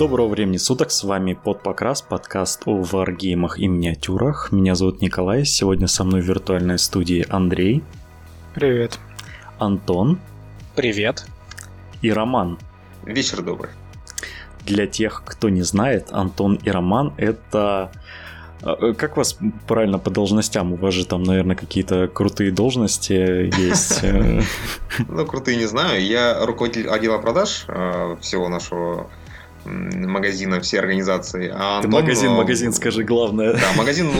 Доброго времени суток, с вами Под Покрас, подкаст о варгеймах и миниатюрах. Меня зовут Николай, сегодня со мной в виртуальной студии Андрей. Привет. Антон. Привет. И Роман. Вечер добрый. Для тех, кто не знает, Антон и Роман — это а, как вас правильно по должностям? У вас же там, наверное, какие-то крутые должности есть. Ну, крутые не знаю. Я руководитель отдела продаж всего нашего магазина, всей организации. А Антон, Ты магазин, магазин, скажи главное. Да, магазин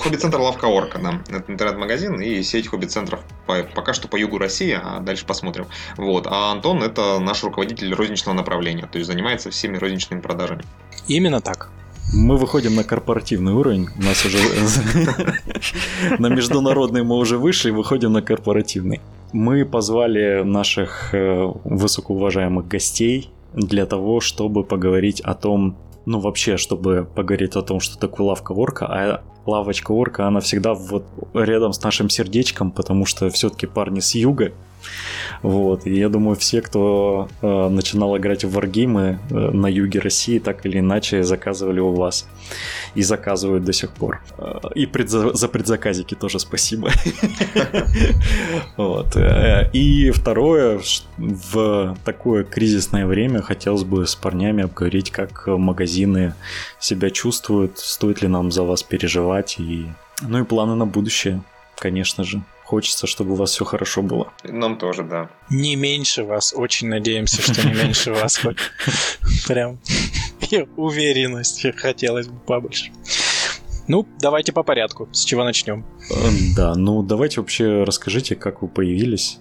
хобби-центр Лавка Орка, да. Это интернет-магазин и сеть хобби-центров по, пока что по югу России, а дальше посмотрим. Вот. А Антон это наш руководитель розничного направления, то есть занимается всеми розничными продажами. Именно так. Мы выходим на корпоративный уровень. У нас уже на международный мы уже выше и выходим на корпоративный. Мы позвали наших э, высокоуважаемых гостей для того, чтобы поговорить о том, ну вообще, чтобы поговорить о том, что такое лавка орка, а лавочка орка, она всегда вот рядом с нашим сердечком, потому что все-таки парни с юга, вот. И я думаю, все, кто э, начинал играть в варгеймы э, на юге России, так или иначе заказывали у вас. И заказывают до сих пор. Э, и предза- за предзаказики тоже спасибо. Вот. Э, и второе, в такое кризисное время хотелось бы с парнями обговорить, как магазины себя чувствуют, стоит ли нам за вас переживать, и ну и планы на будущее, конечно же. Хочется, чтобы у вас все хорошо было. Нам тоже, да. Не меньше вас. Очень надеемся, что не меньше вас. Хоть прям уверенности хотелось бы побольше. Ну, давайте по порядку. С чего начнем? Да, ну давайте вообще расскажите, как вы появились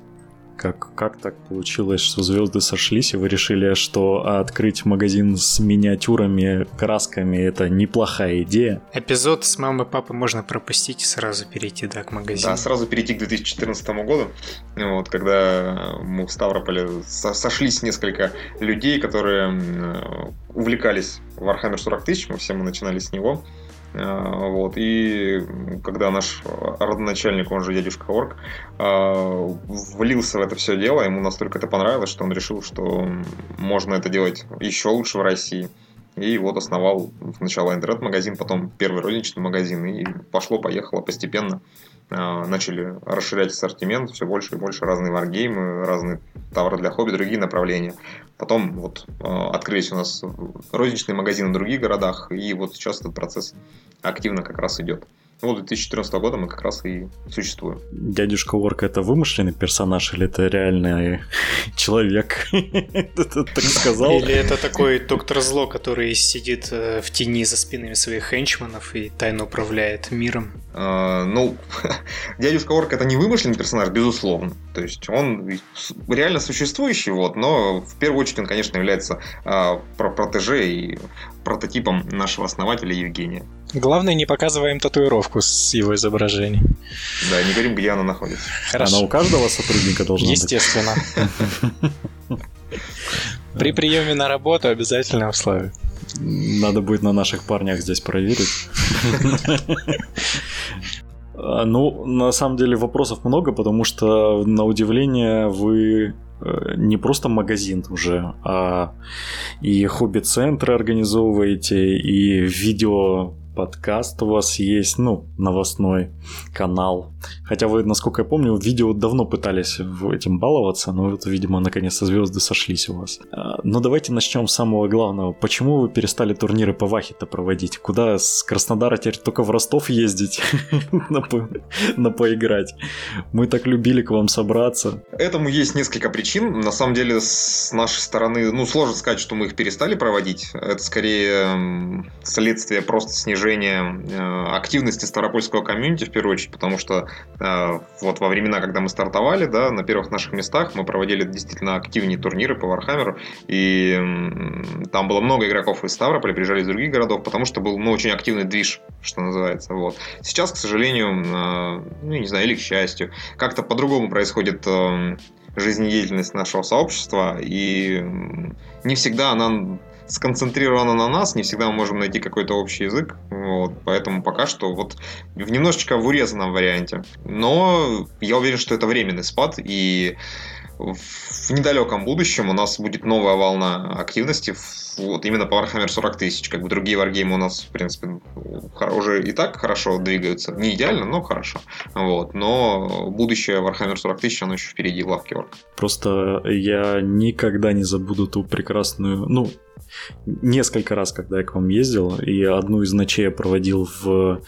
как, как так получилось, что звезды сошлись, и вы решили, что открыть магазин с миниатюрами, красками это неплохая идея? Эпизод с мамой и папой можно пропустить и сразу перейти да, к магазину. Да, сразу перейти к 2014 году, вот, когда мы в Ставрополе сошлись несколько людей, которые увлекались Warhammer 40 тысяч, мы все мы начинали с него. А, вот. И когда наш родоначальник, он же дядюшка Орк, а, влился в это все дело, ему настолько это понравилось, что он решил, что можно это делать еще лучше в России. И вот основал сначала интернет-магазин, потом первый розничный магазин, и пошло-поехало постепенно. А, начали расширять ассортимент, все больше и больше разные варгеймы, разные товары для хобби, другие направления. Потом вот открылись у нас розничные магазины в других городах, и вот сейчас этот процесс активно как раз идет. Ну, 2014 года мы как раз и существуем. Дядюшка Орк это вымышленный персонаж или это реальный человек? Так сказал. Или это такой доктор зло, который сидит э, в тени за спинами своих хенчманов и тайно управляет миром? А, ну, дядюшка Орк это не вымышленный персонаж, безусловно. То есть он реально существующий, вот, но в первую очередь он, конечно, является а, протеже и прототипом нашего основателя Евгения. Главное, не показываем татуировку с его изображением. Да, не говорим, где она находится. Хорошо. Она у каждого сотрудника должна Естественно. быть. Естественно. При приеме на работу обязательно условие. Надо будет на наших парнях здесь проверить. А, ну, на самом деле вопросов много, потому что, на удивление, вы э, не просто магазин уже, а и хобби-центры организовываете, и видео подкаст у вас есть, ну, новостной канал. Хотя вы, насколько я помню, видео давно пытались этим баловаться, но вот, видимо, наконец-то звезды сошлись у вас. А, но давайте начнем с самого главного. Почему вы перестали турниры по Вахе-то проводить? Куда с Краснодара теперь только в Ростов ездить на поиграть? Мы так любили к вам собраться. Этому есть несколько причин. На самом деле, с нашей стороны, ну, сложно сказать, что мы их перестали проводить. Это скорее следствие просто снижения снижение э, активности Ставропольского комьюнити, в первую очередь, потому что э, вот во времена, когда мы стартовали, да, на первых наших местах мы проводили действительно активнее турниры по Warhammer у, и там было много игроков из Ставрополя, приезжали из других городов, потому что был, ну, очень активный движ, что называется, вот. Сейчас, к сожалению, э, ну, не знаю, или к счастью, как-то по-другому происходит жизнедеятельность нашего сообщества, и не всегда она сконцентрировано на нас, не всегда мы можем найти какой-то общий язык, вот, поэтому пока что вот в немножечко в урезанном варианте. Но я уверен, что это временный спад, и недалеком будущем у нас будет новая волна активности вот именно по Warhammer 40 тысяч. Как бы другие варгеймы у нас, в принципе, уже и так хорошо двигаются. Не идеально, но хорошо. Вот. Но будущее Warhammer 40 тысяч, оно еще впереди в лавке Орк. Просто я никогда не забуду ту прекрасную... Ну, несколько раз, когда я к вам ездил, и одну из ночей я проводил в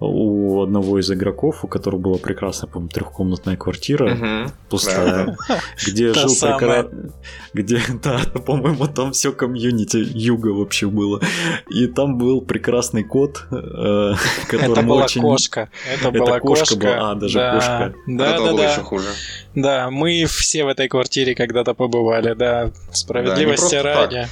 у одного из игроков, у которого была прекрасная, по-моему, трехкомнатная квартира, угу. пустая, где жил прекрасно... Где, да, по-моему, там все комьюнити юга вообще было. И там был прекрасный кот, э, который Это была очень... кошка. Это, была кошка. Была... А, даже да. кошка. Да, Это да, было да. еще хуже. Да, мы все в этой квартире когда-то побывали, да, справедливости ради.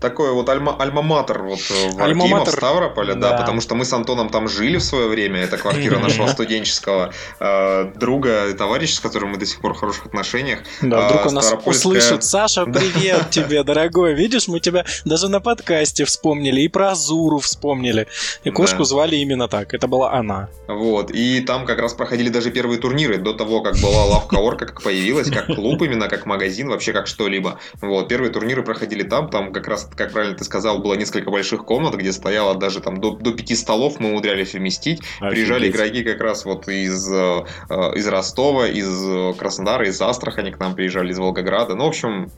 Так такой вот альма, альма-матер вот э, в Альма в Ставрополе, да. да, потому что мы с Антоном там жили в свое время, это квартира нашего студенческого э, друга, товарища, с которым мы до сих пор в хороших отношениях. Да, вдруг он нас услышит. Саша, привет тебе, дорогой. Видишь, мы тебя даже на подкасте вспомнили, и про Азуру вспомнили. И кошку звали именно так, это была она. Вот, и там как раз проходили даже первые турниры, до того, как была лавка Орка, как появилась, как клуб именно, как магазин, вообще как что-либо. Вот, первые турниры проходили там, там как раз как правильно ты сказал, было несколько больших комнат, где стояло даже там до, до пяти столов мы умудрялись вместить. Офигеть. Приезжали игроки как раз вот из, э, из Ростова, из Краснодара, из Астрахани к нам приезжали, из Волгограда. Ну, в общем,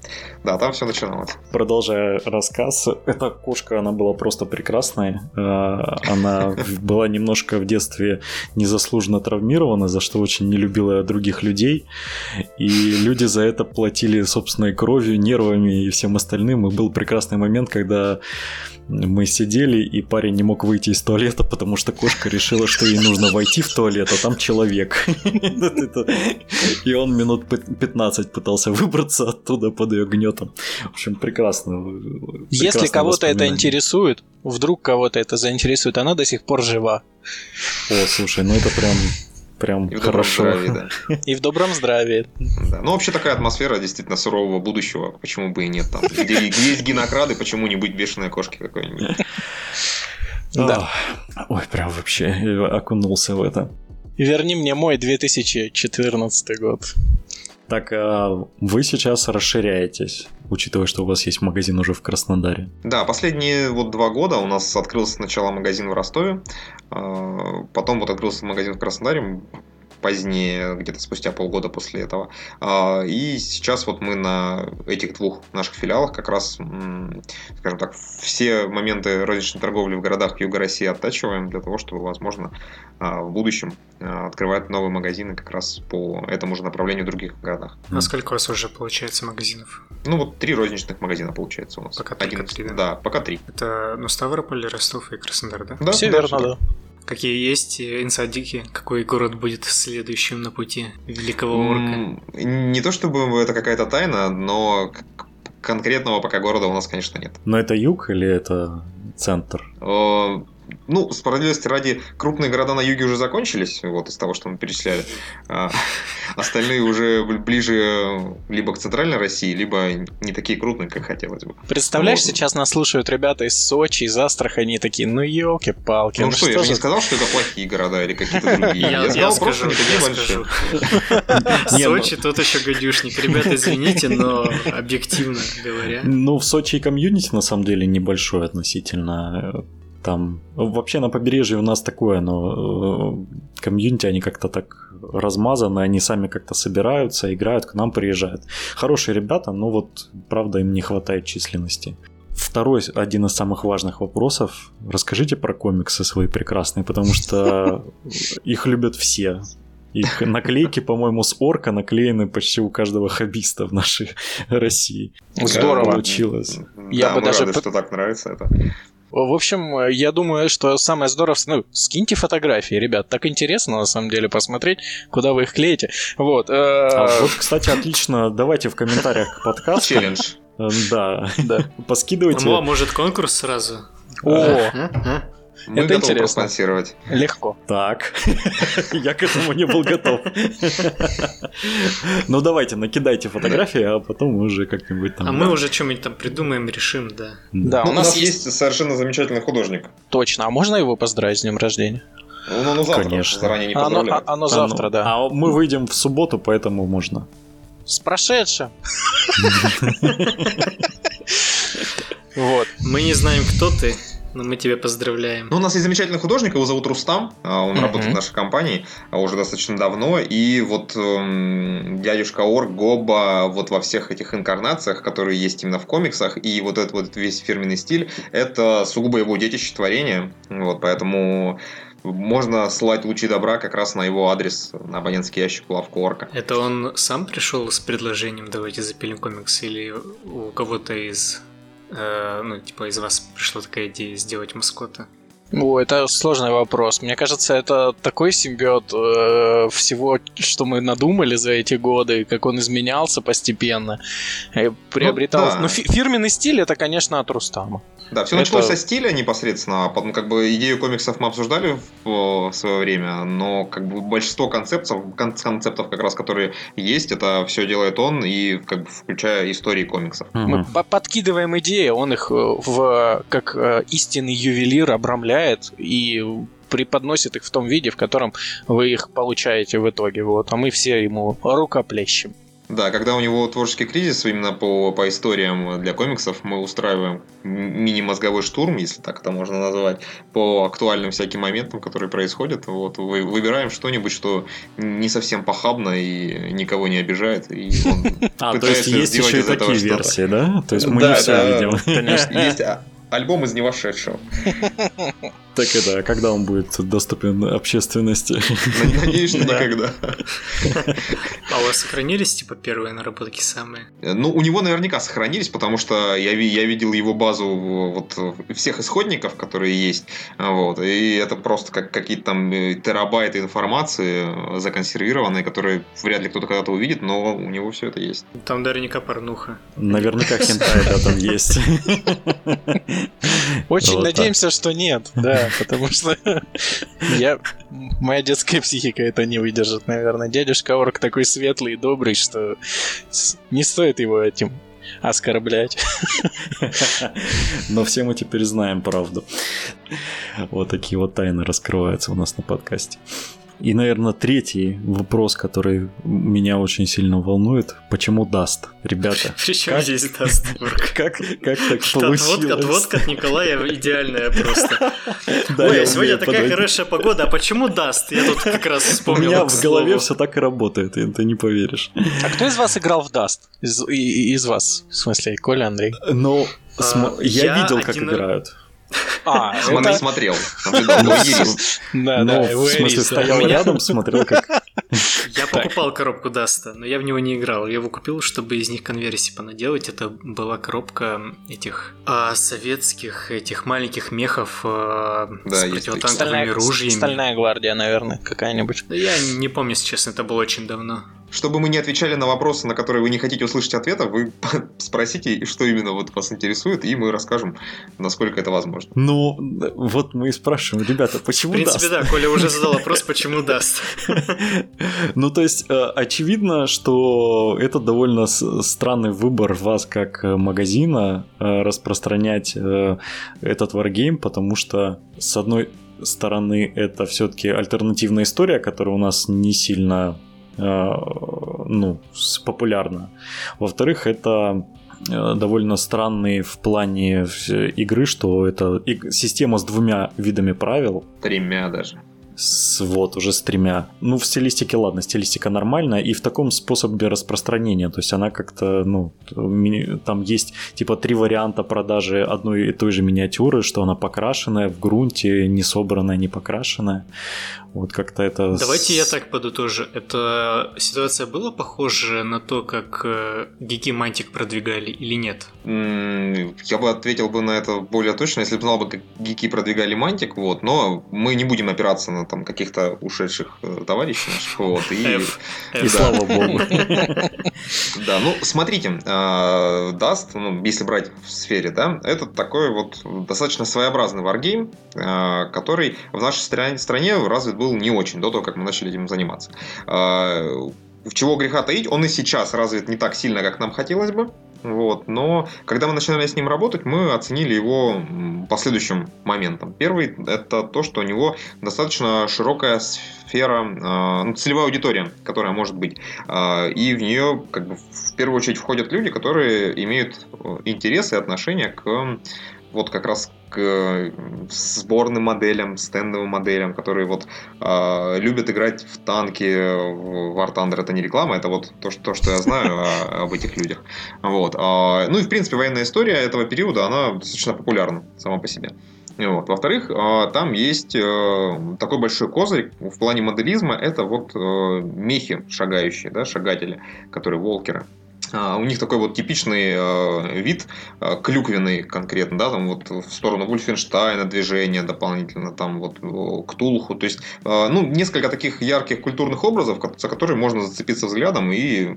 да, там все начиналось. Продолжая рассказ, эта кошка, она была просто прекрасная. Э, она была немножко в детстве незаслуженно травмирована, за что очень не любила других людей. И люди за это платили собственной кровью, нервами и всем остальным. И был прекрасный момент, когда мы сидели, и парень не мог выйти из туалета, потому что кошка решила, что ей нужно войти в туалет, а там человек. И он минут 15 пытался выбраться оттуда под ее гнетом. В общем, прекрасно. Если кого-то это интересует, вдруг кого-то это заинтересует, она до сих пор жива. О, слушай, ну это прям прям и хорошо. Здравии, да. И в добром здравии. Да. Ну, вообще такая атмосфера действительно сурового будущего. Почему бы и нет там? Где, где есть генокрады, почему не быть бешеной кошки какой-нибудь? Да. Ой, прям вообще окунулся в это. Верни мне мой 2014 год. Так, а вы сейчас расширяетесь, учитывая, что у вас есть магазин уже в Краснодаре? Да, последние вот два года у нас открылся сначала магазин в Ростове, а, потом вот открылся магазин в Краснодаре, позднее, где-то спустя полгода после этого. А, и сейчас вот мы на этих двух наших филиалах как раз, скажем так, все моменты розничной торговли в городах Юга России оттачиваем для того, чтобы, возможно, а, в будущем а, открывать новые магазины как раз по этому же направлению в других городах. А сколько у вас уже получается магазинов? Ну вот три розничных магазина получается у нас. Пока Один, три, да? Да, пока три. Это, ну, Ставрополь, Ростов и Краснодар, да? Да, все верно, да. Какие есть инсайдики? Какой город будет следующим на пути Великого Орка? Не то чтобы это какая-то тайна, но конкретного пока города у нас, конечно, нет. Но это юг или это центр? Ну, справедливости ради, крупные города на юге уже закончились, вот из того, что мы перечисляли. А, остальные уже ближе либо к центральной России, либо не такие крупные, как хотелось бы. Представляешь, вот. сейчас нас слушают ребята из Сочи, из Астрахани, такие, ну елки-палки. Ну, ну что, я же не сказал, что это плохие города или какие-то другие. Я, сказал просто не такие большие. Сочи тот еще гадюшник. Ребята, извините, но объективно говоря. Ну, в Сочи комьюнити на самом деле небольшой относительно там вообще на побережье у нас такое, но э, комьюнити, они как-то так размазаны, они сами как-то собираются, играют, к нам приезжают. Хорошие ребята, но вот, правда, им не хватает численности. Второй, один из самых важных вопросов. Расскажите про комиксы свои прекрасные, потому что их любят все. Их наклейки, по-моему, с орка наклеены почти у каждого хоббиста в нашей России. Здорово. Получилось. Я да, бы даже... Рады, что так нравится это. В общем, я думаю, что самое здоровое... Ну, скиньте фотографии, ребят. Так интересно, на самом деле, посмотреть, куда вы их клеите. Вот. Э, а вот, кстати, отлично. Давайте в комментариях к подкасту. Челлендж. Э, да. Да. Поскидывайте. Ну, а может конкурс сразу? О! Мы это готовы проспонсировать. Легко. Так, я к этому не был готов. Ну давайте, накидайте фотографии, а потом мы уже как-нибудь там... А мы уже что-нибудь там придумаем, решим, да. Да, у ну, нас есть совершенно замечательный художник. Точно, а можно его поздравить с днем рождения? Ну, ну, завтра, Конечно. заранее не оно, оно завтра, да. А мы выйдем в субботу, поэтому можно. С прошедшим! Вот. Мы не знаем, кто ты, но мы тебя поздравляем. Ну, у нас есть замечательный художник, его зовут Рустам. А, он mm-hmm. работает в нашей компании а, уже достаточно давно. И вот эм, дядюшка Орг, Гоба, вот во всех этих инкарнациях, которые есть именно в комиксах, и вот этот вот весь фирменный стиль, это сугубо его детище творение. Вот, поэтому можно слать лучи добра как раз на его адрес, на абонентский ящик лавку Орка. Это он сам пришел с предложением «давайте запилим комикс» или у кого-то из э, ну, типа, из вас пришла такая идея сделать маскота? О, это сложный вопрос. Мне кажется, это такой симбиот э, всего, что мы надумали за эти годы, как он изменялся постепенно, приобретал. Ну, да. ну фи- фирменный стиль это, конечно, от Рустама. Да, все это... началось со стиля непосредственно. А ну, как бы идею комиксов мы обсуждали в, в свое время, но как бы большинство концептов, концептов как раз, которые есть, это все делает он, и как бы включая истории комиксов. Мы подкидываем идеи, он их э, в как э, истинный ювелир обрамляет и преподносит их в том виде, в котором вы их получаете в итоге. Вот, а мы все ему рукоплещем. Да, когда у него творческий кризис именно по, по историям для комиксов, мы устраиваем мини-мозговой штурм, если так это можно назвать, по актуальным всяким моментам, которые происходят. Вот, вы, выбираем что-нибудь, что не совсем похабно и никого не обижает. И он а, то есть есть еще и такие версии, да? То есть мы не все видим. Конечно, есть альбом из невошедшего. Так и да, когда он будет доступен общественности? Надеюсь, никогда. А у вас сохранились, типа, первые наработки самые? Ну, у него наверняка сохранились, потому что я, я видел его базу вот всех исходников, которые есть, вот, и это просто как какие-то там э, терабайты информации законсервированные, которые вряд ли кто-то когда-то увидит, но у него все это есть. Там наверняка порнуха. Наверняка хентай, да, там есть. Очень надеемся, что нет, да потому что я... моя детская психика это не выдержит, наверное. Дядюшка Орк такой светлый и добрый, что не стоит его этим оскорблять. Но все мы теперь знаем правду. Вот такие вот тайны раскрываются у нас на подкасте. И, наверное, третий вопрос, который меня очень сильно волнует. Почему Dust? Ребята. Причем как... здесь Dust? Как, как так получилось? Отводка, отводка от Николая идеальная просто. Ой, а сегодня такая хорошая погода, а почему Dust? Я тут как раз вспомнил. У меня в голове все так и работает, ты не поверишь. А кто из вас играл в Dust? Из вас, в смысле, Коля, Андрей? Ну, я видел, как играют. А, это... смотрел. Да, да, в смысле, стоял рядом, смотрел как... Я покупал коробку Dust а, но я в него не играл. Я его купил, чтобы из них конверсии понаделать. Это была коробка этих а, советских, этих маленьких мехов а, да, с противотанковыми ружьями. Стальная гвардия, наверное, какая-нибудь. Я не помню, если честно, это было очень давно. Чтобы мы не отвечали на вопросы, на которые вы не хотите услышать ответа, вы спросите, что именно вот вас интересует, и мы расскажем, насколько это возможно. Ну, вот мы и спрашиваем, ребята, почему даст? В принципе, даст? да, Коля уже задал вопрос, почему даст. Ну, то есть, э, очевидно, что это довольно странный выбор вас как э, магазина э, распространять этот варгейм, потому что, с одной стороны, это все-таки альтернативная история, которая у нас не сильно ну, популярна. Во-вторых, это э, довольно странный в плане игры, что это система с двумя видами правил. Тремя даже с, вот, уже с тремя. Ну, в стилистике, ладно, стилистика нормальная, и в таком способе распространения, то есть она как-то, ну, там есть типа три варианта продажи одной и той же миниатюры, что она покрашенная в грунте, не собранная, не покрашенная. Вот как-то это... Давайте я так подытожу. Эта ситуация была похожа на то, как э, Гики Мантик продвигали или нет? Я бы ответил бы на это более точно, если бы знал бы, как Гики продвигали Мантик, вот, но мы не будем опираться на там каких-то ушедших э, товарищей наших, вот, и... F. И слава богу. Да, ну, смотрите, Dust, ну, если брать в сфере, да, это такой вот достаточно своеобразный варгейм, который в нашей стране развит был не очень до того, как мы начали этим заниматься. А, в чего греха таить, он и сейчас развит не так сильно, как нам хотелось бы. Вот. Но когда мы начинали с ним работать, мы оценили его по следующим моментам. Первый – это то, что у него достаточно широкая сфера, а, ну, целевая аудитория, которая может быть. А, и в нее как бы, в первую очередь входят люди, которые имеют э, интересы и отношения к вот как раз к э, сборным моделям, стендовым моделям, которые вот э, любят играть в танки War Thunder. Это не реклама, это вот то, что, то, что я знаю об этих людях. Вот. Э, ну и в принципе военная история этого периода, она достаточно популярна сама по себе. Вот. Во-вторых, там есть такой большой козырь в плане моделизма, это вот мехи шагающие, да, шагатели, которые волкеры. А, у них такой вот типичный э, вид, э, клюквенный конкретно, да, там вот в сторону Вульфенштайна движение дополнительно, там вот Ктулху, то есть, ну, несколько таких ярких культурных образов, за которые можно зацепиться взглядом и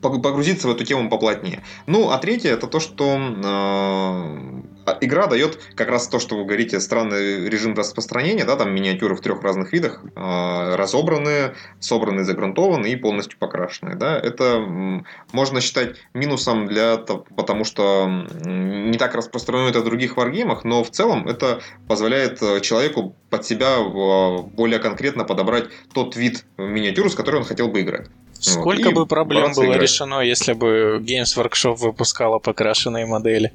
погрузиться в эту тему поплотнее. Ну, а третье, это то, что а игра дает как раз то, что вы говорите, странный режим распространения, да, там миниатюры в трех разных видах, э, разобранные, собранные, загрунтованные и полностью покрашенные, да, это можно считать минусом для потому что не так распространено это в других варгеймах, но в целом это позволяет э, человеку под себя более конкретно подобрать тот вид миниатюры, с которой он хотел бы играть. Сколько вот, бы проблем было играть. решено, если бы Games Workshop выпускала покрашенные модели?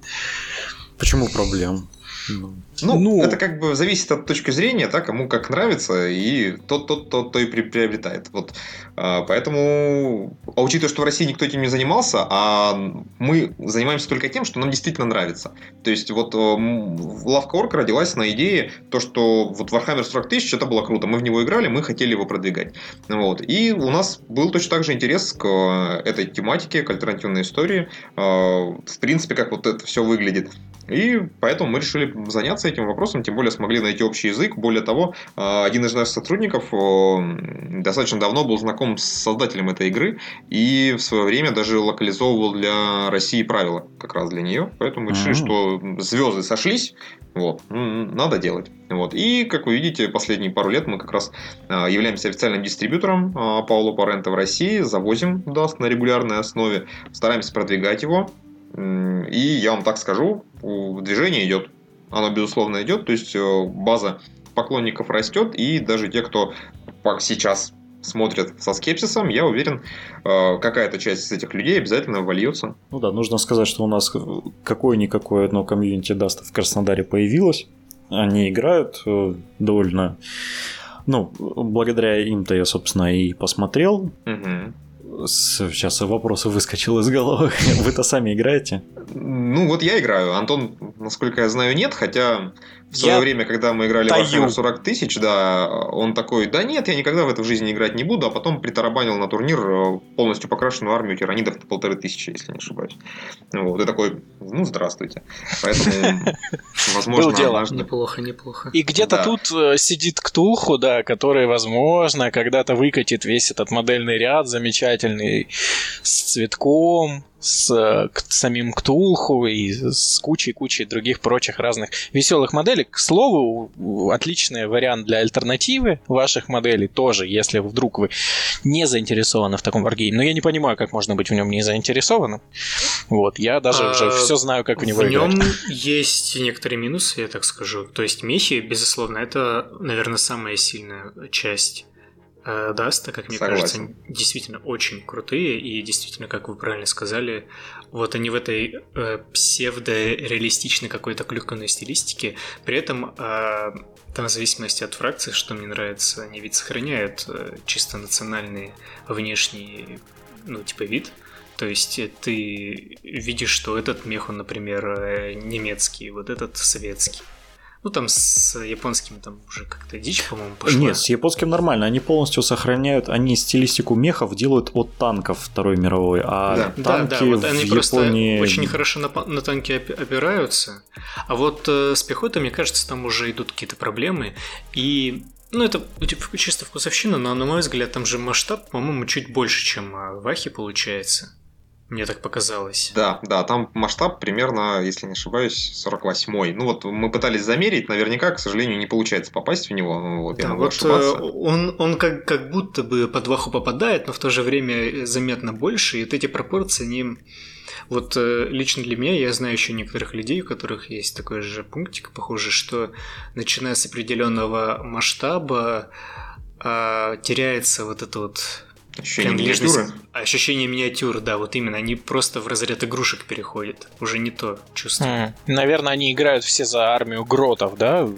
Почему проблем? Ну, ну, это как бы зависит от точки зрения, да, кому как нравится, и тот, тот, тот, то и приобретает. Вот. А, поэтому, а учитывая, что в России никто этим не занимался, а мы занимаемся только тем, что нам действительно нравится. То есть, вот Лавка Орг родилась на идее, то, что вот Warhammer 40 тысяч, это было круто, мы в него играли, мы хотели его продвигать. Вот. И у нас был точно так же интерес к этой тематике, к альтернативной истории, а, в принципе, как вот это все выглядит. И поэтому мы решили заняться этим вопросом, тем более смогли найти общий язык. Более того, а, один из наших сотрудников достаточно давно был знаком с создателем этой игры и в свое время даже локализовывал для России правила как раз для нее. Поэтому решили, что звезды сошлись, вот, надо делать. Вот. И, как вы видите, последние пару лет мы как раз а, являемся официальным дистрибьютором Пауло Парента в России, завозим Dask на регулярной основе, стараемся продвигать его, и я вам так скажу, движение идет. Оно, безусловно, идет. То есть э, база поклонников растет. И даже те, кто сейчас смотрят со скепсисом, я уверен, э, какая-то часть из этих людей обязательно вольется. Ну да, нужно сказать, что у нас какое-никакое одно комьюнити даста в Краснодаре появилось. Они играют э, довольно... Ну, благодаря им-то я, собственно, и посмотрел. Угу. Сейчас вопрос выскочил из головы. Вы-то сами играете? Ну, вот я играю. Антон, насколько я знаю, нет, хотя в свое я время, когда мы играли таю. в Warhammer 40 тысяч, да, он такой, да нет, я никогда в это в жизни играть не буду, а потом притарабанил на турнир э, полностью покрашенную армию тиранидов полторы тысячи, если не ошибаюсь. Вот, и такой, ну, здравствуйте. Поэтому, возможно, дело. Неплохо, неплохо. И где-то да. тут э, сидит Ктулху, да, который, возможно, когда-то выкатит весь этот модельный ряд замечательный с цветком, с э, самим Ктулху и с кучей-кучей других прочих разных веселых моделей. К слову, отличный вариант для альтернативы ваших моделей тоже, если вдруг вы не заинтересованы в таком варгейме. Но я не понимаю, как можно быть в нем не заинтересованным. Вот, я даже а, уже все знаю, как в него в играть. В нем есть некоторые минусы, я так скажу. То есть мехи, безусловно, это, наверное, самая сильная часть Dust а, как мне Согласен. кажется, действительно очень крутые, и действительно, как вы правильно сказали, вот они в этой э, псевдо-реалистичной какой-то клюквенной стилистике, при этом э, там в зависимости от фракции, что мне нравится, они ведь сохраняют э, чисто национальный внешний, ну, типа вид, то есть ты видишь, что этот мех, он, например, э, немецкий, вот этот советский. Ну, там с японским там уже как-то дичь, по-моему, пошла. Нет, с японским нормально. Они полностью сохраняют, они стилистику мехов делают от танков Второй мировой, а да. танки да, да, вот они в просто Японии... очень хорошо на, на танки опираются. А вот э, с пехотой, мне кажется, там уже идут какие-то проблемы. И ну, это типа, чисто вкусовщина, но, на мой взгляд, там же масштаб, по-моему, чуть больше, чем в Ахе получается. Мне так показалось. Да, да, там масштаб примерно, если не ошибаюсь, 48-й. Ну вот мы пытались замерить, наверняка, к сожалению, не получается попасть в него. Ну вот, да, я могу вот ошибаться. Э, он, он как, как будто бы под ваху попадает, но в то же время заметно больше, и вот эти пропорции, они Вот э, лично для меня, я знаю еще некоторых людей, у которых есть такой же пунктик, похоже, что начиная с определенного масштаба э, теряется вот это вот Ощущение миниатюры? Ощущение миниатюры, да, вот именно. Они просто в разряд игрушек переходят. Уже не то чувство. Mm. Наверное, они играют все за армию гротов, да?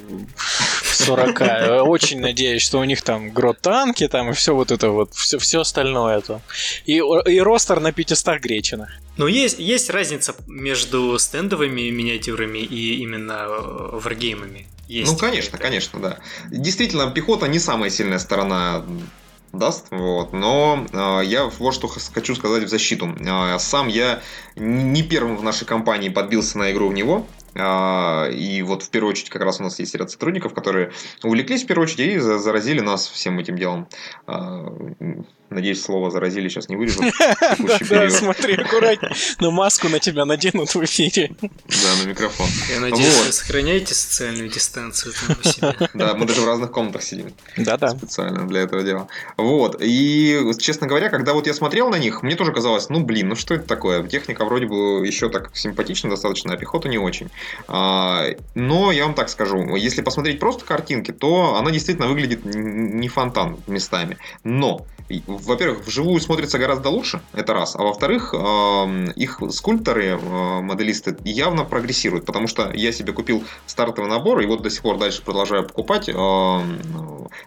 40. Очень надеюсь, что у них там грот-танки там и все вот это вот, все, все остальное это. И, и ростер на 500 гречинах. Ну, есть, есть разница между стендовыми миниатюрами и именно э, варгеймами. Есть. Ну, конечно, конечно, да. Действительно, пехота не самая сильная сторона даст. Вот. Но э, я вот что хочу сказать в защиту. Э, сам я не первым в нашей компании подбился на игру в него. Э, и вот в первую очередь как раз у нас есть ряд сотрудников, которые увлеклись в первую очередь и заразили нас всем этим делом. Надеюсь, слово заразили сейчас не вырежут. Да, смотри, аккуратнее. Но маску на тебя наденут в эфире. Да, на микрофон. Я надеюсь, вы сохраняете социальную дистанцию. Да, мы даже в разных комнатах сидим. Да-да. Специально для этого дела. Вот. И, честно говоря, когда вот я смотрел на них, мне тоже казалось, ну, блин, ну что это такое? Техника вроде бы еще так симпатична достаточно, а пехота не очень. А, но я вам так скажу, если посмотреть просто картинки, то она действительно выглядит не фонтан местами. Но во-первых, вживую смотрится гораздо лучше, это раз. А во-вторых, их скульпторы, моделисты явно прогрессируют, потому что я себе купил стартовый набор, и вот до сих пор дальше продолжаю покупать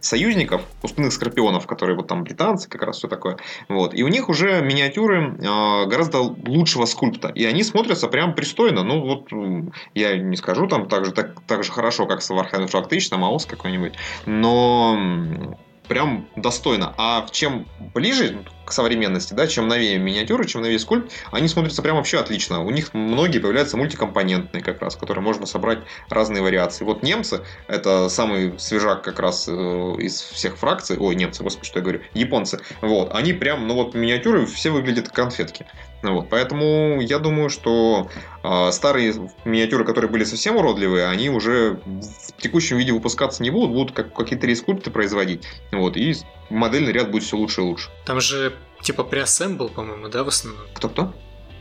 союзников, пустынных скорпионов, которые вот там британцы, как раз все такое. Вот. И у них уже миниатюры гораздо лучшего скульпта. И они смотрятся прям пристойно. Ну, вот я не скажу там так же, так, так же хорошо, как с Warhammer Flag 1000, там АОС какой-нибудь. Но прям достойно. А чем ближе к современности, да, чем новее миниатюры, чем новее скульпт, они смотрятся прям вообще отлично. У них многие появляются мультикомпонентные как раз, которые можно собрать разные вариации. Вот немцы, это самый свежак как раз э, из всех фракций, ой, немцы, господи, что я говорю, японцы, вот, они прям, ну вот миниатюры все выглядят конфетки. Вот, поэтому я думаю, что э, старые миниатюры, которые были совсем уродливые, они уже в текущем виде выпускаться не будут, будут как, какие-то рескульпты производить. Вот, и модельный ряд будет все лучше и лучше. Там же типа преассембл, по-моему, да, в основном? Кто-кто?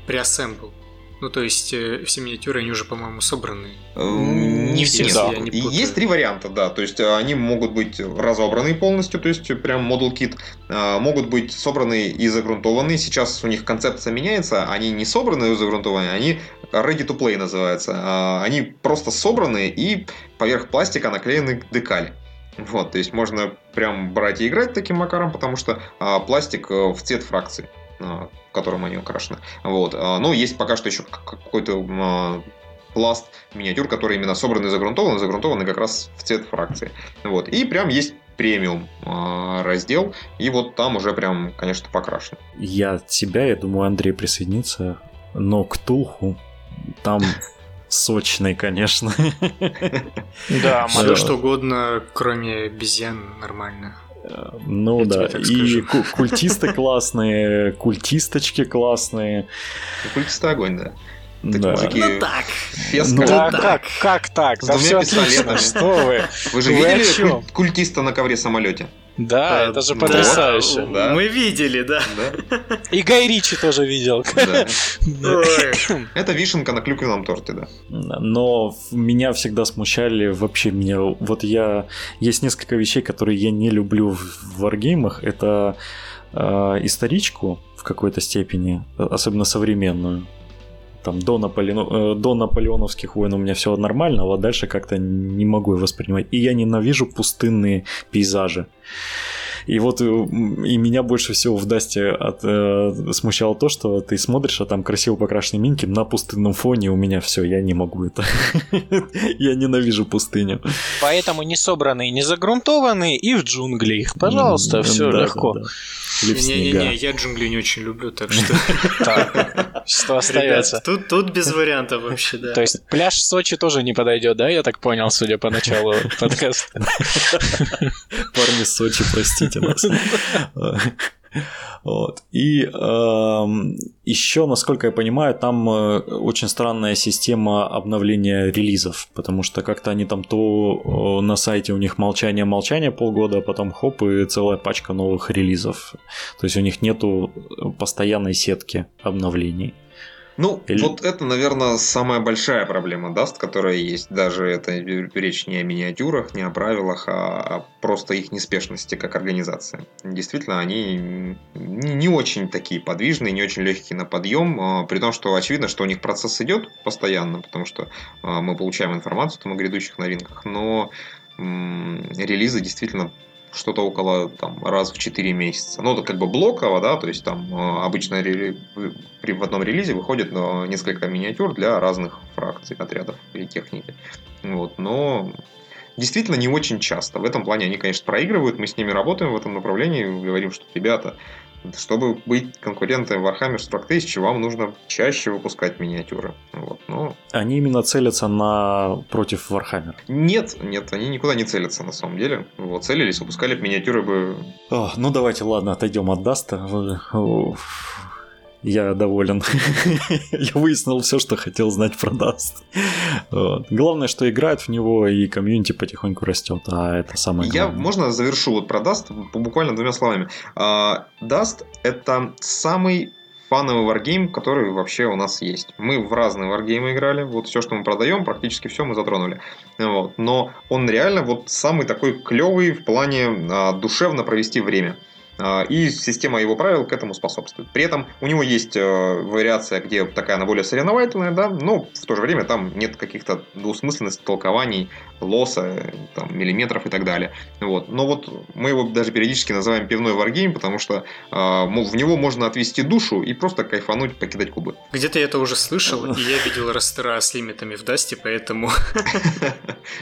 Преассембл. Ну, то есть, э, все миниатюры, они уже, по-моему, собраны. Не всегда. Нет, есть три варианта, да. То есть, э, они могут быть разобраны полностью, то есть, прям модул кит. Э, могут быть собраны и загрунтованы. Сейчас у них концепция меняется. Они не собраны и загрунтованы, они ready to play называется. Они просто собраны и поверх пластика наклеены декали. Вот, то есть можно прям брать и играть таким макаром, потому что а, пластик в цвет фракции. А, которым они украшены. Вот. А, ну, есть пока что еще какой-то а, пласт миниатюр, которые именно собраны и загрунтованы, загрунтованы как раз в цвет фракции. Вот. И прям есть премиум раздел, и вот там уже прям, конечно, покрашен. Я от себя, я думаю, Андрей присоединится, но к Тулху там сочный, конечно. Да, все что угодно, кроме обезьян, нормально. Ну Я да, и культисты классные, культисточки классные. Культисты огонь, да. да. Мужики ну так. Феска. Ну, да, как, как так? С да все отлично, что вы? Вы же вы видели культиста на ковре самолете? Да, это же потрясающе. Да. Мы видели, да. да. И Гай Ричи тоже видел. Да. Это вишенка на клюквенном торте, да. Но меня всегда смущали вообще меня. Вот я есть несколько вещей, которые я не люблю в варгеймах. Это э, историчку в какой-то степени, особенно современную там до, Наполеон... Э, до наполеоновских войн у меня все нормально, а дальше как-то не могу воспринимать. И я ненавижу пустынные пейзажи. И вот э, и меня больше всего в Дасте от, э, смущало то, что ты смотришь, а там красиво покрашенные минки на пустынном фоне у меня все, я не могу это. я ненавижу пустыню. Поэтому не собранные, не загрунтованные и в джунгли их. Пожалуйста, все легко. Не-не-не, я джунгли не очень люблю, так что... Что остается? Тут, тут без вариантов вообще, да. То есть пляж в Сочи тоже не подойдет, да, я так понял, судя по началу подкаста. Парни Сочи, простите нас. Вот. И э, еще, насколько я понимаю, там э, очень странная система обновления релизов, потому что как-то они там то э, на сайте у них молчание-молчание полгода, а потом хоп, и целая пачка новых релизов. То есть у них нету постоянной сетки обновлений. Ну, Или... вот это, наверное, самая большая проблема Dust, которая есть. Даже это речь не о миниатюрах, не о правилах, а о просто их неспешности как организации. Действительно, они не очень такие подвижные, не очень легкие на подъем, а, при том, что очевидно, что у них процесс идет постоянно, потому что а, мы получаем информацию там, о грядущих новинках, но релизы действительно что-то около там, раз в 4 месяца. Ну, это как бы блоково, да, то есть там э, обычно при, в одном релизе выходит э, несколько миниатюр для разных фракций, отрядов или техники. Вот, но действительно не очень часто. В этом плане они, конечно, проигрывают, мы с ними работаем в этом направлении, говорим, что, ребята, чтобы быть конкурентом Warhammer 40 тысяч, вам нужно чаще выпускать миниатюры. Вот, но... Они именно целятся на против Warhammer? Нет, нет, они никуда не целятся на самом деле. Вот, целились, выпускали миниатюры бы... О, ну давайте, ладно, отойдем от Dust а я доволен. я выяснил все, что хотел знать про Dust. Вот. Главное, что играют в него, и комьюнити потихоньку растет, а это самое главное. Я, можно завершу вот про Dust буквально двумя словами. Dust — это самый фановый варгейм, который вообще у нас есть. Мы в разные варгеймы играли, вот все, что мы продаем, практически все мы затронули. Вот. Но он реально вот самый такой клевый в плане а, душевно провести время. А, и система его правил к этому способствует. При этом у него есть э, вариация, где такая она более соревновательная, да, но в то же время там нет каких-то двусмысленностей, толкований, лоса, там, миллиметров и так далее. Вот. Но вот мы его даже периодически называем пивной варгейм, потому что э, в него можно отвести душу и просто кайфануть, покидать кубы. Где-то я это уже слышал, и я видел растера с лимитами в Дасте, поэтому...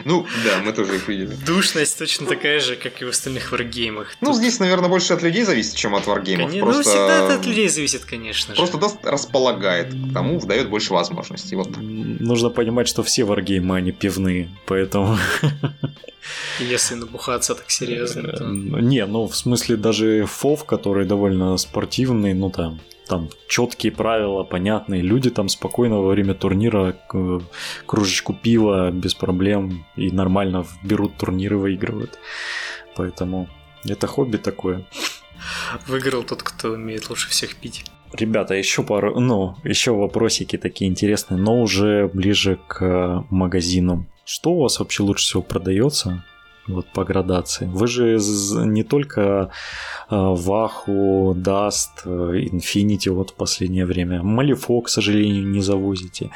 Ну, да, мы тоже их видели. Душность точно такая же, как и в остальных варгеймах. Ну, здесь, наверное, больше от людей зависит, чем от варгеймов. Конечно, ну, Просто... Ну, всегда это от людей зависит, конечно же. Просто даст располагает к тому, дает больше возможностей. Вот так. Нужно понимать, что все варгеймы, они пивные, поэтому... Если набухаться так серьезно, то... Не, ну, в смысле, даже фов, который довольно спортивный, ну, там, там четкие правила, понятные. Люди там спокойно во время турнира кружечку пива без проблем и нормально берут турниры, выигрывают. Поэтому это хобби такое. Выиграл тот, кто умеет лучше всех пить. Ребята, еще пару, ну, еще вопросики такие интересные, но уже ближе к магазину. Что у вас вообще лучше всего продается? Вот по градации. Вы же не только Ваху, Dust, Infinity вот в последнее время. Malifaux, к сожалению, не завозите.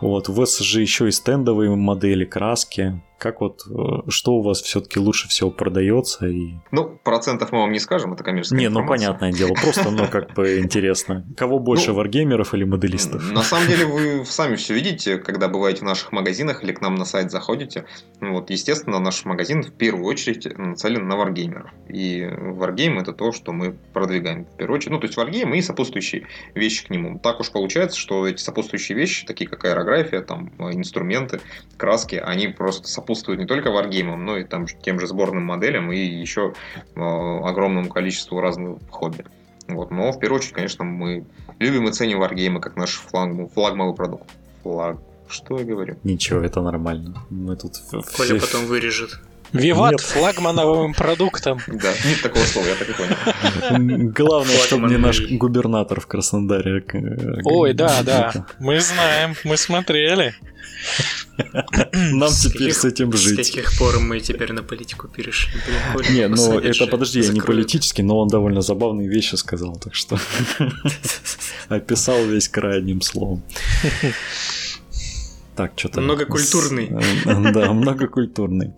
Вот, у вас же еще и стендовые модели, краски. Как вот, э, что у вас все-таки лучше всего продается? И... Ну, процентов мы вам не скажем, это коммерческая Не, ну понятное дело, просто, ну, как бы интересно. Кого больше, ну, варгеймеров или моделистов? На самом деле, вы сами все видите, когда бываете в наших магазинах или к нам на сайт заходите. Вот, естественно, наш магазин в первую очередь нацелен на варгеймеров. И варгейм это то, что мы продвигаем в первую очередь. Ну, то есть варгейм и сопутствующие вещи к нему. Так уж получается, что эти сопутствующие вещи, такие как аэрография, там, инструменты, краски, они просто сопутствуют сопутствует не только варгеймам, но и там, тем же сборным моделям и еще э, огромному количеству разных хобби. Вот. Но в первую очередь, конечно, мы любим и ценим варгеймы как наш флаг, флагмовый продукт. Флаг. Что я говорю? Ничего, это нормально. Мы тут... Коля потом вырежет. Виват нет. флагмановым продуктом. Да, нет такого слова, я так и понял. Главное, чтобы не наш губернатор в Краснодаре. Э, Ой, да, да. Мы знаем, мы смотрели. Нам теперь с этим жить. С каких пор мы теперь на политику перешли? Не, ну это подожди, я не политический, но он довольно забавные вещи сказал, так что описал весь край одним словом. Так, что-то... Многокультурный. Да, многокультурный.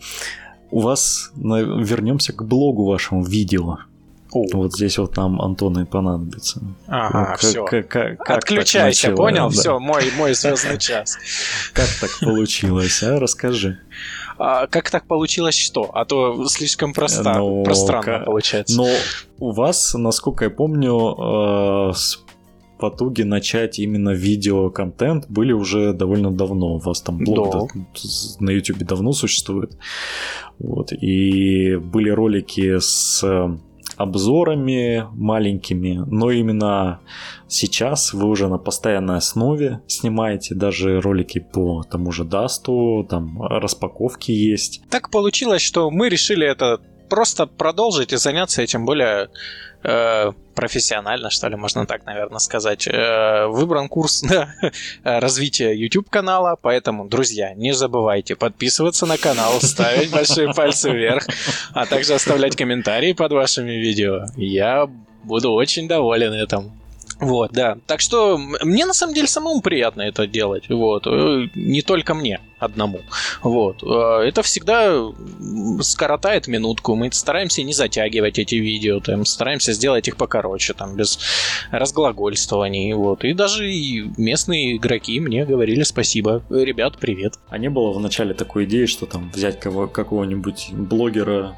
У вас, вернемся к блогу вашему видео. О. Вот здесь вот нам Антон и понадобится. Ага, ну, все. Как, как, Отключайся, понял? Да. Все, мой, мой звездный час. Как так получилось, а? Расскажи. А, как так получилось что? А то слишком просто, но, пространно получается. Но у вас, насколько я помню, э, с потуги начать именно видеоконтент были уже довольно давно. У вас там блог да. на YouTube давно существует. Вот. И были ролики с обзорами маленькими, но именно сейчас вы уже на постоянной основе снимаете даже ролики по тому же Дасту, там распаковки есть. Так получилось, что мы решили это просто продолжить и заняться этим более э, профессионально, что ли, можно так, наверное, сказать. Э, выбран курс на развитие YouTube-канала, поэтому, друзья, не забывайте подписываться на канал, ставить большие пальцы вверх, а также оставлять комментарии под вашими видео. Я буду очень доволен этим. Вот, да. Так что мне на самом деле самому приятно это делать. Вот. Э, не только мне одному. Вот. Э, это всегда скоротает минутку. Мы стараемся не затягивать эти видео, там, стараемся сделать их покороче, там, без разглагольствований. Вот. И даже и местные игроки мне говорили спасибо. Ребят, привет. А не было в начале такой идеи, что там взять кого- какого-нибудь блогера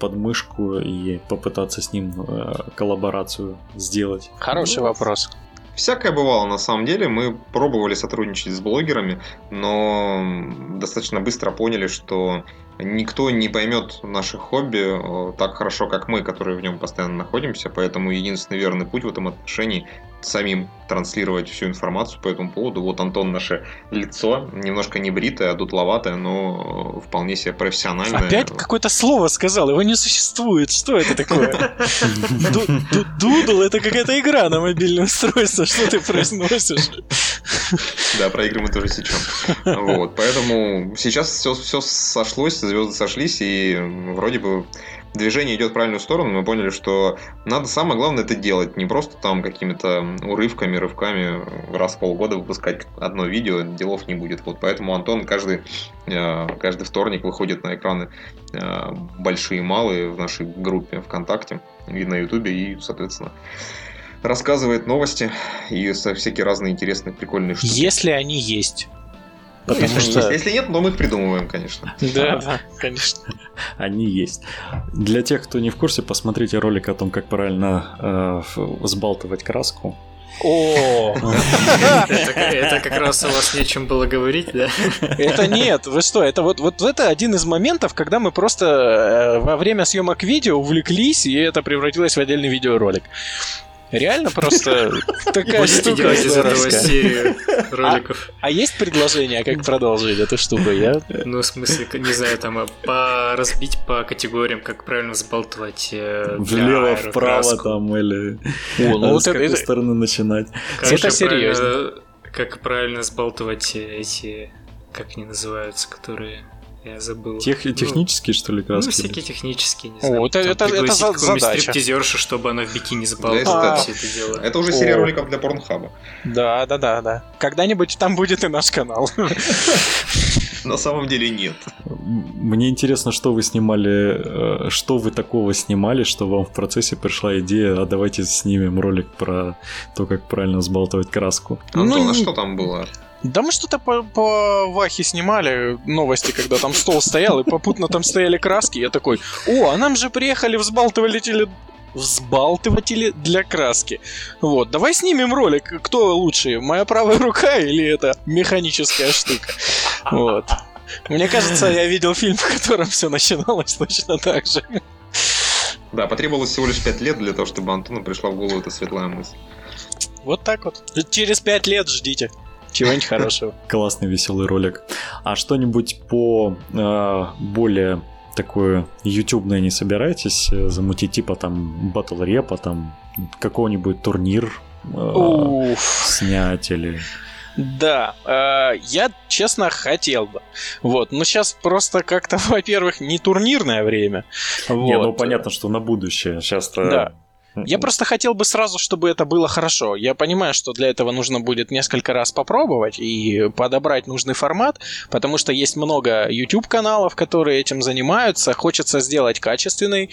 под мышку и попытаться с ним э, коллаборацию сделать? Хороший ну, вопрос. Всякое бывало на самом деле. Мы пробовали сотрудничать с блогерами, но достаточно быстро поняли, что никто не поймет наше хобби э, так хорошо, как мы, которые в нем постоянно находимся. Поэтому единственный верный путь в этом отношении самим транслировать всю информацию по этому поводу. Вот Антон наше лицо, немножко не бритое, а дутловатое, но вполне себе профессиональное. Опять какое-то слово сказал, его не существует. Что это такое? Дудл это какая-то игра на мобильное устройство, что ты произносишь. Да, про игры мы тоже сечем. Вот, поэтому сейчас все, все сошлось, звезды сошлись, и вроде бы движение идет в правильную сторону, мы поняли, что надо самое главное это делать, не просто там какими-то урывками, рывками раз в полгода выпускать одно видео, делов не будет. Вот поэтому Антон каждый, э, каждый вторник выходит на экраны э, большие и малые в нашей группе ВКонтакте и на Ютубе, и, соответственно, рассказывает новости и всякие разные интересные, прикольные штуки. Если они есть. Потому если, что... есть. если нет, то мы их придумываем, конечно. Да, да, конечно. Они есть. Для тех, кто не в курсе, посмотрите ролик о том, как правильно э, взбалтывать краску. О, это как раз у вас нечем было говорить, да? Это нет, вы что, это вот, вот это один из моментов, когда мы просто э, во время съемок видео увлеклись, и это превратилось в отдельный видеоролик. Реально просто такая штука. делать из этого серию роликов. А, а есть предложение, как продолжить эту штуку? Я... Ну, в смысле, не знаю, там, а, по разбить по категориям, как правильно сбалтывать э, Влево, вправо там, или ну, с какой стороны начинать. Это серьезно. Как правильно сбалтывать эти, как они называются, которые я забыл. Тех, ну, технические, что ли, краски? Ну, всякие технические, не знаю. О, это, это, это за, задача. стриптизершу, чтобы она в бикини забаловала все это дело. Это уже серия О. роликов для порнхаба. Да, да, да, да. Когда-нибудь там будет и наш канал. На самом деле нет. Мне интересно, что вы снимали, э, что вы такого снимали, что вам в процессе пришла идея, а давайте снимем ролик про то, как правильно сбалтывать краску. Антон, ну, а что там было? Да мы что-то по, по Вахе снимали новости, когда там стол стоял, и попутно там стояли краски. Я такой, о, а нам же приехали взбалтыватели взбалтыватели для краски. Вот, давай снимем ролик, кто лучше, моя правая рука или эта механическая штука. Вот. Мне кажется, я видел фильм, в котором все начиналось точно так же. Да, потребовалось всего лишь 5 лет для того, чтобы Антону пришла в голову эта светлая мысль. Вот так вот. Через 5 лет ждите. Чего-нибудь хорошего. Классный веселый ролик. А что-нибудь по э, более такое ютубное не собираетесь замутить, типа там батл репа, там какой-нибудь турнир э, снять или... Да, э, я честно хотел бы. Вот, но сейчас просто как-то, во-первых, не турнирное время. Вот. Не, ну понятно, что на будущее. Сейчас-то да. Я просто хотел бы сразу, чтобы это было хорошо. Я понимаю, что для этого нужно будет несколько раз попробовать и подобрать нужный формат, потому что есть много YouTube-каналов, которые этим занимаются. Хочется сделать качественный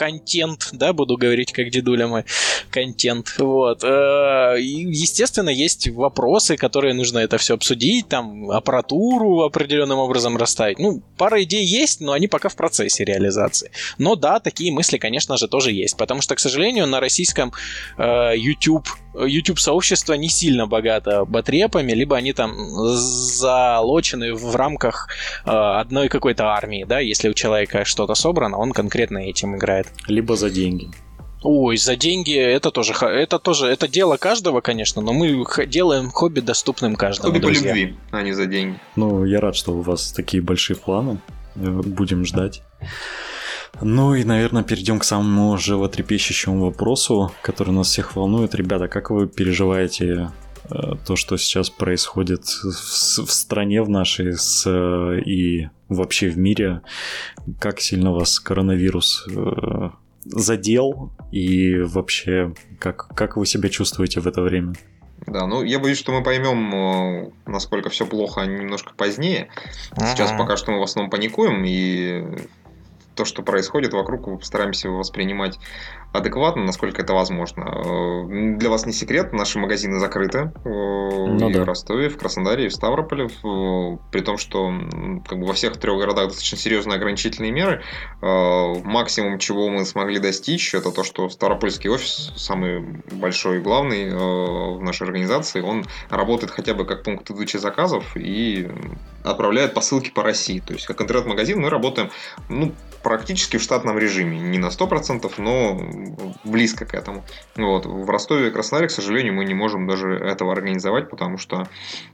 контент, да, буду говорить как дедуля мой, контент, вот. Э, естественно, есть вопросы, которые нужно это все обсудить, там, аппаратуру определенным образом расставить. Ну, пара идей есть, но они пока в процессе реализации. Но да, такие мысли, конечно же, тоже есть, потому что, к сожалению, на российском э, YouTube YouTube-сообщество не сильно богато батрепами, либо они там залочены в рамках э, одной какой-то армии, да, если у человека что-то собрано, он конкретно этим играет. Либо за деньги. Ой, за деньги это тоже, это тоже, это дело каждого, конечно, но мы делаем хобби доступным каждому. Хобби друзья. по любви, а не за деньги. Ну, я рад, что у вас такие большие планы. Будем ждать. Ну и, наверное, перейдем к самому животрепещущему вопросу, который нас всех волнует. Ребята, как вы переживаете э, то, что сейчас происходит в, в стране в нашей с, э, и вообще в мире? Как сильно вас коронавирус э, задел и вообще как, как вы себя чувствуете в это время? Да, ну я боюсь, что мы поймем, насколько все плохо немножко позднее. Сейчас пока что мы в основном паникуем, и то, что происходит вокруг, постараемся воспринимать адекватно, насколько это возможно. Э, для вас не секрет, наши магазины закрыты э, ну, и да. в Ростове, в Краснодаре, и в Ставрополе, при том, что как бы во всех трех городах достаточно серьезные ограничительные меры. Э, максимум, чего мы смогли достичь, это то, что Ставропольский офис, самый большой и главный в нашей организации, он работает хотя бы как пункт выдачи заказов и отправляет посылки по России. То есть, как интернет-магазин мы работаем ну, практически в штатном режиме. Не на 100%, но близко к этому. Вот. В Ростове и Краснодаре, к сожалению, мы не можем даже этого организовать, потому что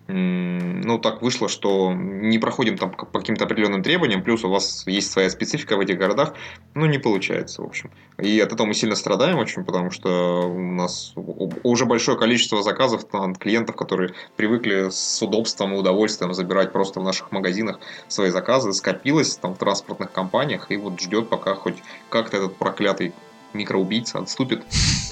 ну, так вышло, что не проходим там по каким-то определенным требованиям, плюс у вас есть своя специфика в этих городах, ну, не получается, в общем. И от этого мы сильно страдаем очень, потому что у нас уже большое количество заказов от клиентов, которые привыкли с удобством и удовольствием забирать просто в наших магазинах свои заказы, скопилось там в транспортных компаниях, и вот ждет, пока хоть как-то этот проклятый микроубийца отступит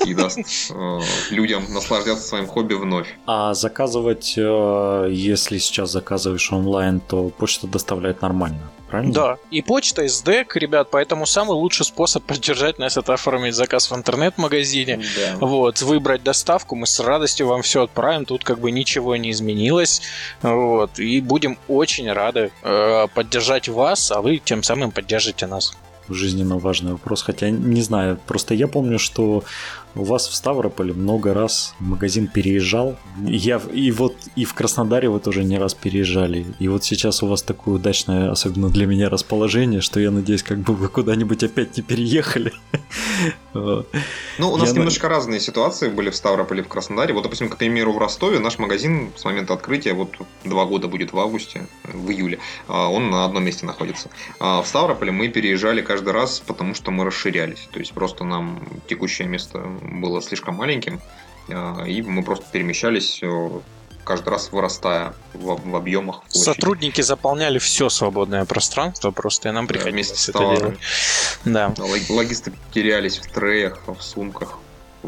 и даст э, людям наслаждаться своим хобби вновь. А заказывать, э, если сейчас заказываешь онлайн, то почта доставляет нормально, правильно? Да, и почта, и СДЭК, ребят, поэтому самый лучший способ поддержать нас это оформить заказ в интернет-магазине. Да. Вот, выбрать доставку, мы с радостью вам все отправим, тут как бы ничего не изменилось. Вот, и будем очень рады э, поддержать вас, а вы тем самым поддержите нас жизненно важный вопрос. Хотя не знаю, просто я помню, что у вас в Ставрополе много раз магазин переезжал. Я, и вот и в Краснодаре вы тоже не раз переезжали. И вот сейчас у вас такое удачное, особенно для меня, расположение, что я надеюсь, как бы вы куда-нибудь опять не переехали. Ну, у нас я немножко на... разные ситуации были в Ставрополе в Краснодаре. Вот, допустим, к примеру, в Ростове наш магазин с момента открытия, вот два года будет в августе, в июле, а, он на одном месте находится. А в Ставрополе мы переезжали каждый раз, потому что мы расширялись. То есть просто нам текущее место было слишком маленьким, а, и мы просто перемещались э, каждый раз вырастая в, в объемах. В Сотрудники заполняли все свободное пространство, просто и нам приходилось да, это делать. Да. Логисты терялись в треях, в сумках.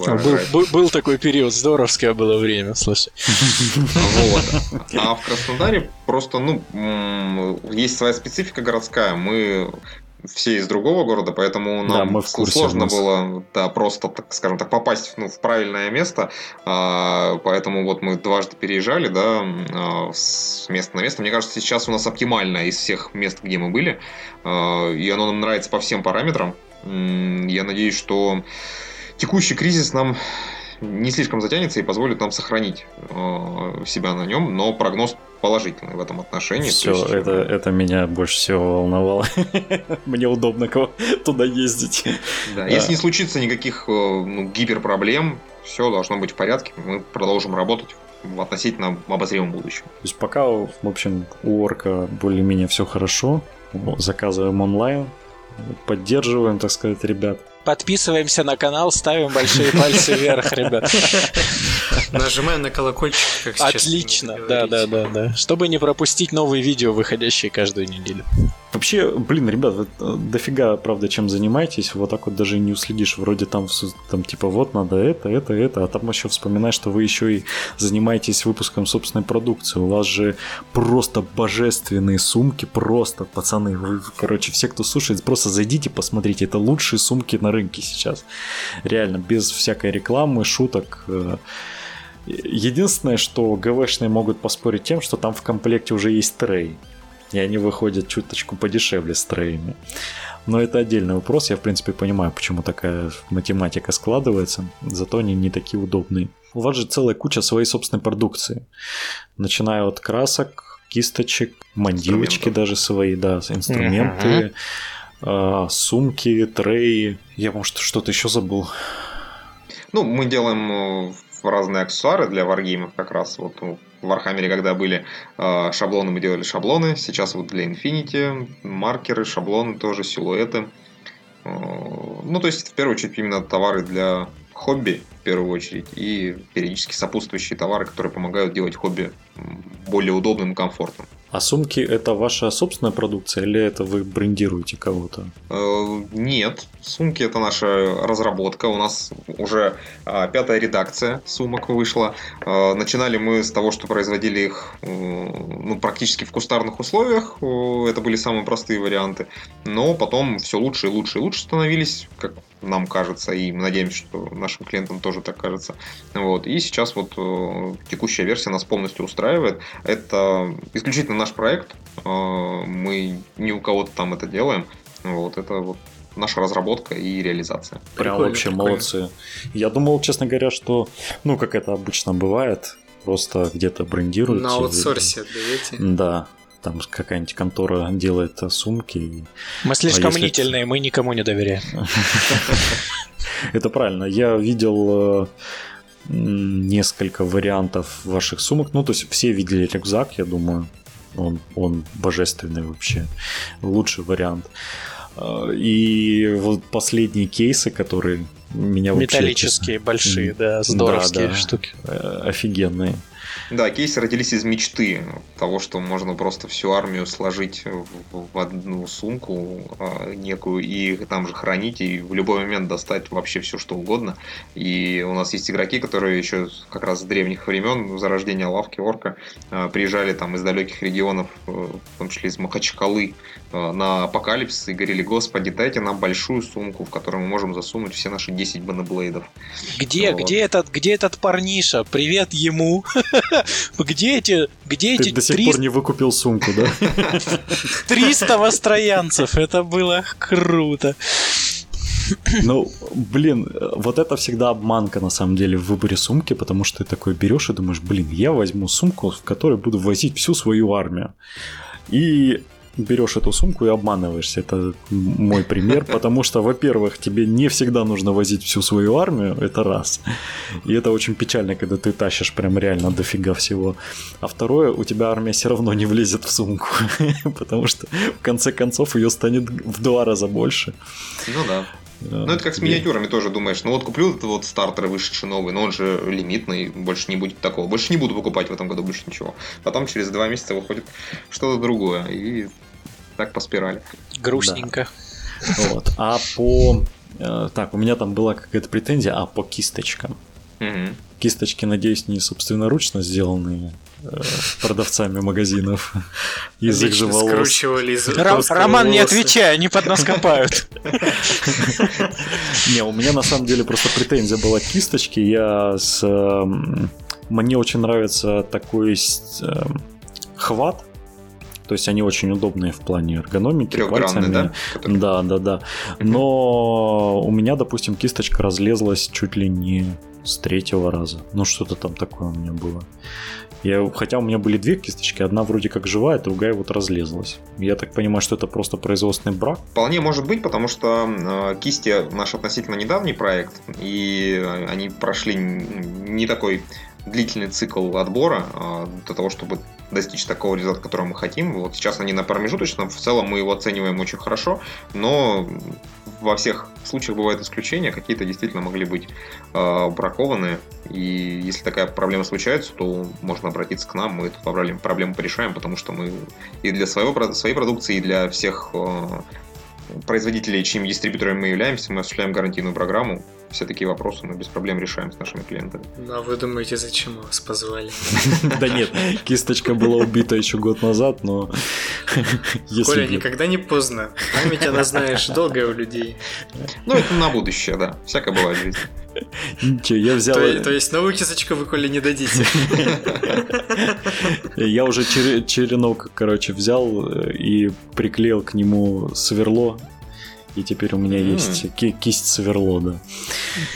А, был, был, был такой период, здоровское было время, слушай. Вот. А в Краснодаре просто, ну, есть своя специфика городская. Мы все из другого города, поэтому нам да, мы в курсе сложно было да, просто, так скажем так, попасть ну, в правильное место. А, поэтому вот мы дважды переезжали да, а, с места на место. Мне кажется, сейчас у нас оптимальное из всех мест, где мы были. А, и оно нам нравится по всем параметрам. Я надеюсь, что текущий кризис нам не слишком затянется и позволит нам сохранить э, себя на нем, но прогноз положительный в этом отношении. Все, есть... это, это меня больше всего волновало. Мне удобно туда ездить. Да, если не случится никаких э, ну, гиперпроблем, все должно быть в порядке, мы продолжим работать в относительно обозримом будущем. То есть пока, в общем, у Орка более-менее все хорошо, заказываем онлайн, поддерживаем, так сказать, ребят. Подписываемся на канал, ставим большие пальцы вверх, ребят. Нажимаем на колокольчик, как сейчас. Отлично, да, да, да, да. Чтобы не пропустить новые видео, выходящие каждую неделю. Вообще, блин, ребят, э, дофига, правда, чем занимаетесь, вот так вот даже не уследишь, вроде там, там типа, вот надо это, это, это, а там еще вспоминаешь, что вы еще и занимаетесь выпуском собственной продукции, у вас же просто божественные сумки, просто, пацаны, вы, короче, все, кто слушает, просто зайдите, посмотрите, это лучшие сумки на рынке сейчас, реально, без всякой рекламы, шуток, э. Единственное, что ГВшные могут поспорить тем, что там в комплекте уже есть трей и они выходят чуточку подешевле с треями. Но это отдельный вопрос, я в принципе понимаю, почему такая математика складывается, зато они не такие удобные. У вас же целая куча своей собственной продукции, начиная от красок, кисточек, мандилочки даже свои, да, инструменты, uh-huh. сумки, треи. Я, может, что-то еще забыл. Ну, мы делаем э, разные аксессуары для варгеймов как раз. Вот в Warhammer, когда были э, шаблоны, мы делали шаблоны. Сейчас вот для Infinity маркеры, шаблоны тоже, силуэты. Ну, то есть, в первую очередь, именно товары для хобби, в первую очередь, и периодически сопутствующие товары, которые помогают делать хобби более удобным и комфортным. А сумки это ваша собственная продукция или это вы брендируете кого-то? Э, нет, сумки это наша разработка. У нас уже а, пятая редакция сумок вышла. Э, начинали мы с того, что производили их э, ну, практически в кустарных условиях. Это были самые простые варианты. Но потом все лучше и лучше и лучше становились, как нам кажется, и мы надеемся, что нашим клиентам тоже так кажется. Вот. И сейчас вот текущая версия нас полностью устраивает. Это исключительно наш проект, э, мы не у кого-то там это делаем. Вот это вот наша разработка и реализация. Прям прикольно, вообще прикольно. молодцы. Я думал, честно говоря, что, ну, как это обычно бывает, просто где-то брендируют. На аутсорсе отдаете? Да, там какая-нибудь контора делает сумки. Мы слишком а мнительные, мы никому не доверяем. Это правильно. Я видел э, несколько вариантов ваших сумок. Ну, то есть все видели рюкзак, я думаю. Он, он божественный вообще. Лучший вариант. А, и вот последние кейсы, которые меня. Металлические, большие, да, здоровские да, да, штуки. Э, офигенные. Да, кейсы родились из мечты того, что можно просто всю армию сложить в, одну сумку э, некую и там же хранить и в любой момент достать вообще все что угодно. И у нас есть игроки, которые еще как раз с древних времен зарождения лавки орка э, приезжали там из далеких регионов, э, в том числе из Махачкалы, э, на апокалипсис и говорили, господи, дайте нам большую сумку, в которую мы можем засунуть все наши 10 баноблейдов. Где, вот. где этот, где этот парниша? Привет ему. Где эти, где эти Ты до сих 300... пор не выкупил сумку, да? 300 востроянцев, это было круто. Ну, блин, вот это всегда обманка на самом деле в выборе сумки, потому что ты такой берешь и думаешь, блин, я возьму сумку, в которой буду возить всю свою армию. И берешь эту сумку и обманываешься. Это мой пример, потому что, во-первых, тебе не всегда нужно возить всю свою армию, это раз. И это очень печально, когда ты тащишь прям реально дофига всего. А второе, у тебя армия все равно не влезет в сумку, потому что в конце концов ее станет в два раза больше. Ну да. Ну, это как с миниатюрами тоже думаешь. Ну, вот куплю этот вот стартер вышедший новый, но он же лимитный, больше не будет такого. Больше не буду покупать в этом году больше ничего. Потом через два месяца выходит что-то другое. И так по спирали. Грустненько. Да. Вот. А по... Э, так, у меня там была какая-то претензия, а по кисточкам. Угу. Кисточки, надеюсь, не собственноручно сделанные э, продавцами магазинов из их же волос. Ром, Роман, не отвечай, они под нас копают. Не, у меня на самом деле просто претензия была к кисточке. Я с... Мне очень нравится такой э, хват то есть они очень удобные в плане эргономики. Пальцами. да? Который... Да, да, да. Но у меня, допустим, кисточка разлезлась чуть ли не с третьего раза. Ну, что-то там такое у меня было. Я, хотя у меня были две кисточки, одна вроде как живая, другая вот разлезлась. Я так понимаю, что это просто производственный брак? Вполне может быть, потому что э, кисти наш относительно недавний проект, и они прошли не такой длительный цикл отбора э, для того, чтобы достичь такого результата, которого мы хотим. Вот сейчас они на промежуточном, в целом мы его оцениваем очень хорошо, но во всех случаях бывают исключения, какие-то действительно могли быть э, бракованы, и если такая проблема случается, то можно обратиться к нам, мы эту проблему, проблему порешаем, потому что мы и для своего, своей продукции, и для всех э, производителей, чьими дистрибьюторами мы являемся, мы осуществляем гарантийную программу, все такие вопросы мы без проблем решаем с нашими клиентами. Ну, а вы думаете, зачем мы вас позвали? Да нет, кисточка была убита еще год назад, но... Коля, никогда не поздно. Память, она, знаешь, долгая у людей. Ну, это на будущее, да. Всякое бывает в жизни. Ничего, я взял... То, то есть новую кисточку вы, Коля, не дадите? Я уже черенок, короче, взял э, и приклеил к нему сверло и теперь у меня есть кисть сверло, да.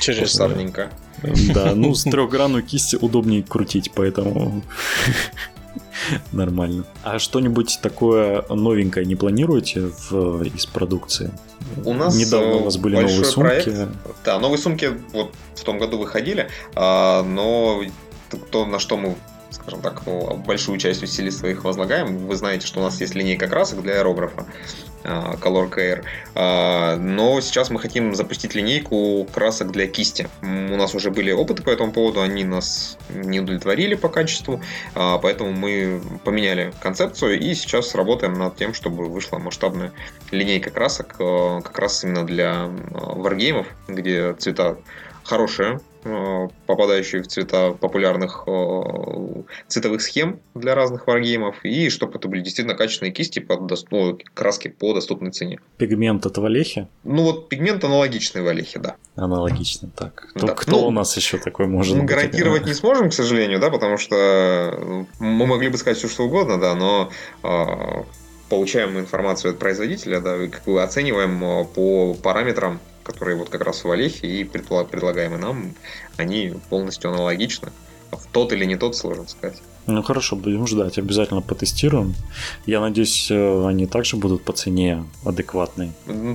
Через Славненько. Да, ну с трехгранную кисть удобнее крутить, поэтому нормально. А что-нибудь такое новенькое не планируете в, из продукции? У нас недавно у вас были новые сумки. Проект. Да, новые сумки вот в том году выходили, а, но то, на что мы скажем так, большую часть усилий своих возлагаем. Вы знаете, что у нас есть линейка красок для аэрографа. А, Color Care. А, но сейчас мы хотим запустить линейку красок для кисти. У нас уже были опыты по этому поводу, они нас не удовлетворили по качеству, а, поэтому мы поменяли концепцию и сейчас работаем над тем, чтобы вышла масштабная линейка красок как раз именно для варгеймов, где цвета хорошие, попадающие в цвета популярных э, цветовых схем для разных варгеймов, и чтобы это были действительно качественные кисти под ну, краски по доступной цене. Пигмент это в Олехе? Ну вот пигмент аналогичный в Олехе, да. Аналогичный, так. Кто, да. кто ну, у нас еще такой может мы быть? гарантировать не сможем, к сожалению, да, потому что мы могли бы сказать все что угодно, да, но э, получаем информацию от производителя, да, и как бы оцениваем по параметрам которые вот как раз в Олехе и предлагаемы нам, они полностью аналогичны. В тот или не тот, сложно сказать. Ну хорошо, будем ждать, обязательно потестируем. Я надеюсь, э, они также будут по цене адекватные.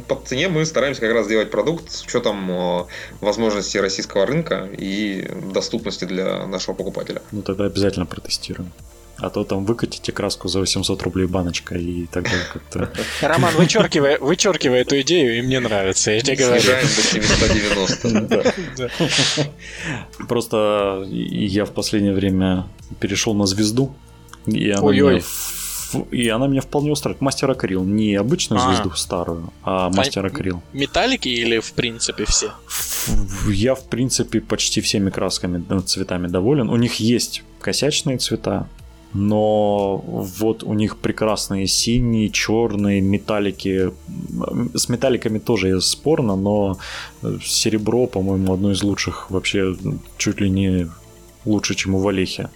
По цене мы стараемся как раз сделать продукт с учетом э, возможностей российского рынка и доступности для нашего покупателя. Ну тогда обязательно протестируем. А то там выкатите краску за 800 рублей баночка и так далее как-то. Роман, вычеркивай, вычеркивай эту идею, и мне нравится, я тебе говорю. Снижаем до 790. Просто я в последнее время перешел на звезду, и она мне и она меня вполне устраивает. Мастер акрил. Не обычную а. звезду старую, а мастер акрил. Металлики или в принципе все? Я в принципе почти всеми красками, цветами доволен. У них есть косячные цвета, но вот у них прекрасные синие, черные, металлики. С металликами тоже спорно, но серебро, по-моему, одно из лучших вообще чуть ли не лучше, чем у Валехи.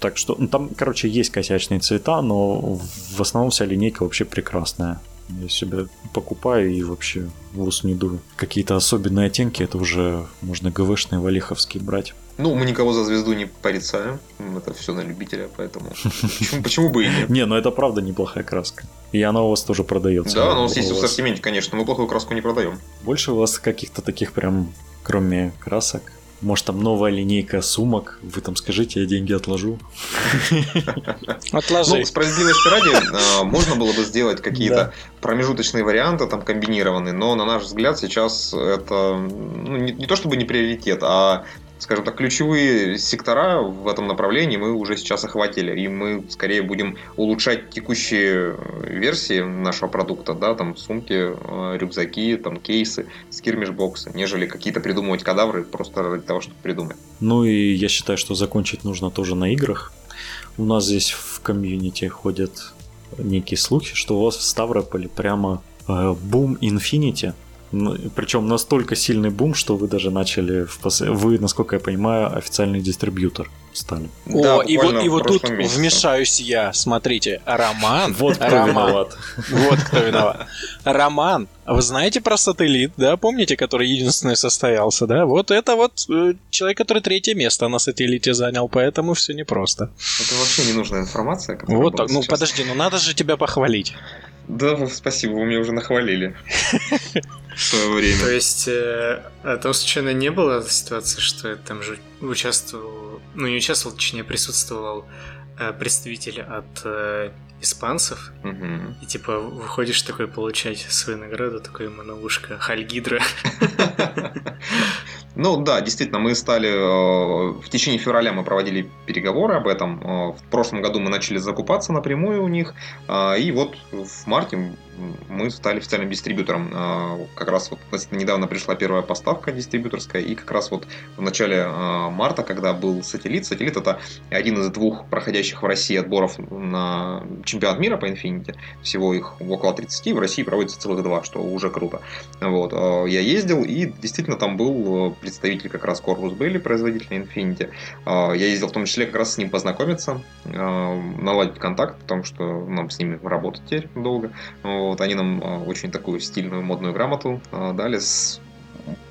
Так что ну, там, короче, есть косячные цвета, но в основном вся линейка вообще прекрасная. Я себе покупаю и вообще в ус не дую. Какие-то особенные оттенки, это уже можно ГВшные, валиховские брать. Ну, мы никого за звезду не порицаем. Это все на любителя, поэтому почему, почему бы и нет? Не, ну это правда неплохая краска. И она у вас тоже продается. Да, она у нас есть в ассортименте, конечно. Мы плохую краску не продаем. Больше у вас каких-то таких прям, кроме красок, может, там новая линейка сумок, вы там скажите, я деньги отложу. Отложи. Ну, справедливости ради, а, можно было бы сделать какие-то промежуточные варианты, там, комбинированные, но, на наш взгляд, сейчас это ну, не, не то чтобы не приоритет, а скажем так, ключевые сектора в этом направлении мы уже сейчас охватили, и мы скорее будем улучшать текущие версии нашего продукта, да, там сумки, э, рюкзаки, там кейсы, скирмиш-боксы, нежели какие-то придумывать кадавры просто ради того, чтобы придумать. Ну и я считаю, что закончить нужно тоже на играх. У нас здесь в комьюнити ходят некие слухи, что у вас в Ставрополе прямо э, бум Infinity – причем настолько сильный бум, что вы даже начали, в пос... вы, насколько я понимаю, официальный дистрибьютор стали. О, да, и вот, и вот тут месяце. вмешаюсь я. Смотрите, Роман. Вот кто Роман, виноват. Вот кто виноват. Роман, вы знаете про сателлит, да? Помните, который единственный состоялся, да? Вот это вот э, человек, который третье место на сателлите занял, поэтому все непросто. Это вообще ненужная информация. Вот так. Ну подожди, ну надо же тебя похвалить. Да, спасибо, вы меня уже нахвалили. В свое время. То есть, э, а там случайно не было ситуации, что там же участвовал, ну не участвовал, точнее присутствовал э, представитель от э, испанцев, угу. и типа выходишь такой получать свою награду, такой ушко Хальгидра. Ну да, действительно, мы стали э, в течение февраля мы проводили переговоры об этом. Э, в прошлом году мы начали закупаться напрямую у них, э, и вот в марте мы стали официальным дистрибьютором. Как раз вот недавно пришла первая поставка дистрибьюторская, и как раз вот в начале марта, когда был сателлит, сателлит это один из двух проходящих в России отборов на чемпионат мира по Infinity. Всего их около 30, в России проводится целых два, что уже круто. Вот. Я ездил, и действительно там был представитель как раз Corvus Belli, производителя Infinity. А, я ездил в том числе как раз с ним познакомиться, а, наладить контакт, потому что нам с ними работать теперь долго. Вот, они нам а, очень такую стильную модную грамоту дали с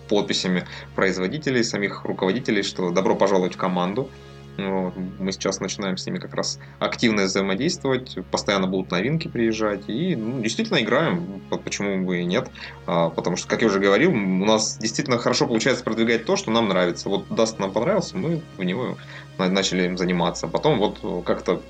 подписями производителей, самих руководителей, что добро пожаловать в команду. Вот. Мы сейчас начинаем с ними как раз активно взаимодействовать, постоянно будут новинки приезжать, и ну, действительно играем, почему бы и нет, а, потому что, как я уже говорил, у нас действительно хорошо получается продвигать то, что нам нравится. Вот Даст нам понравился, мы в него начали им заниматься. Потом вот как-то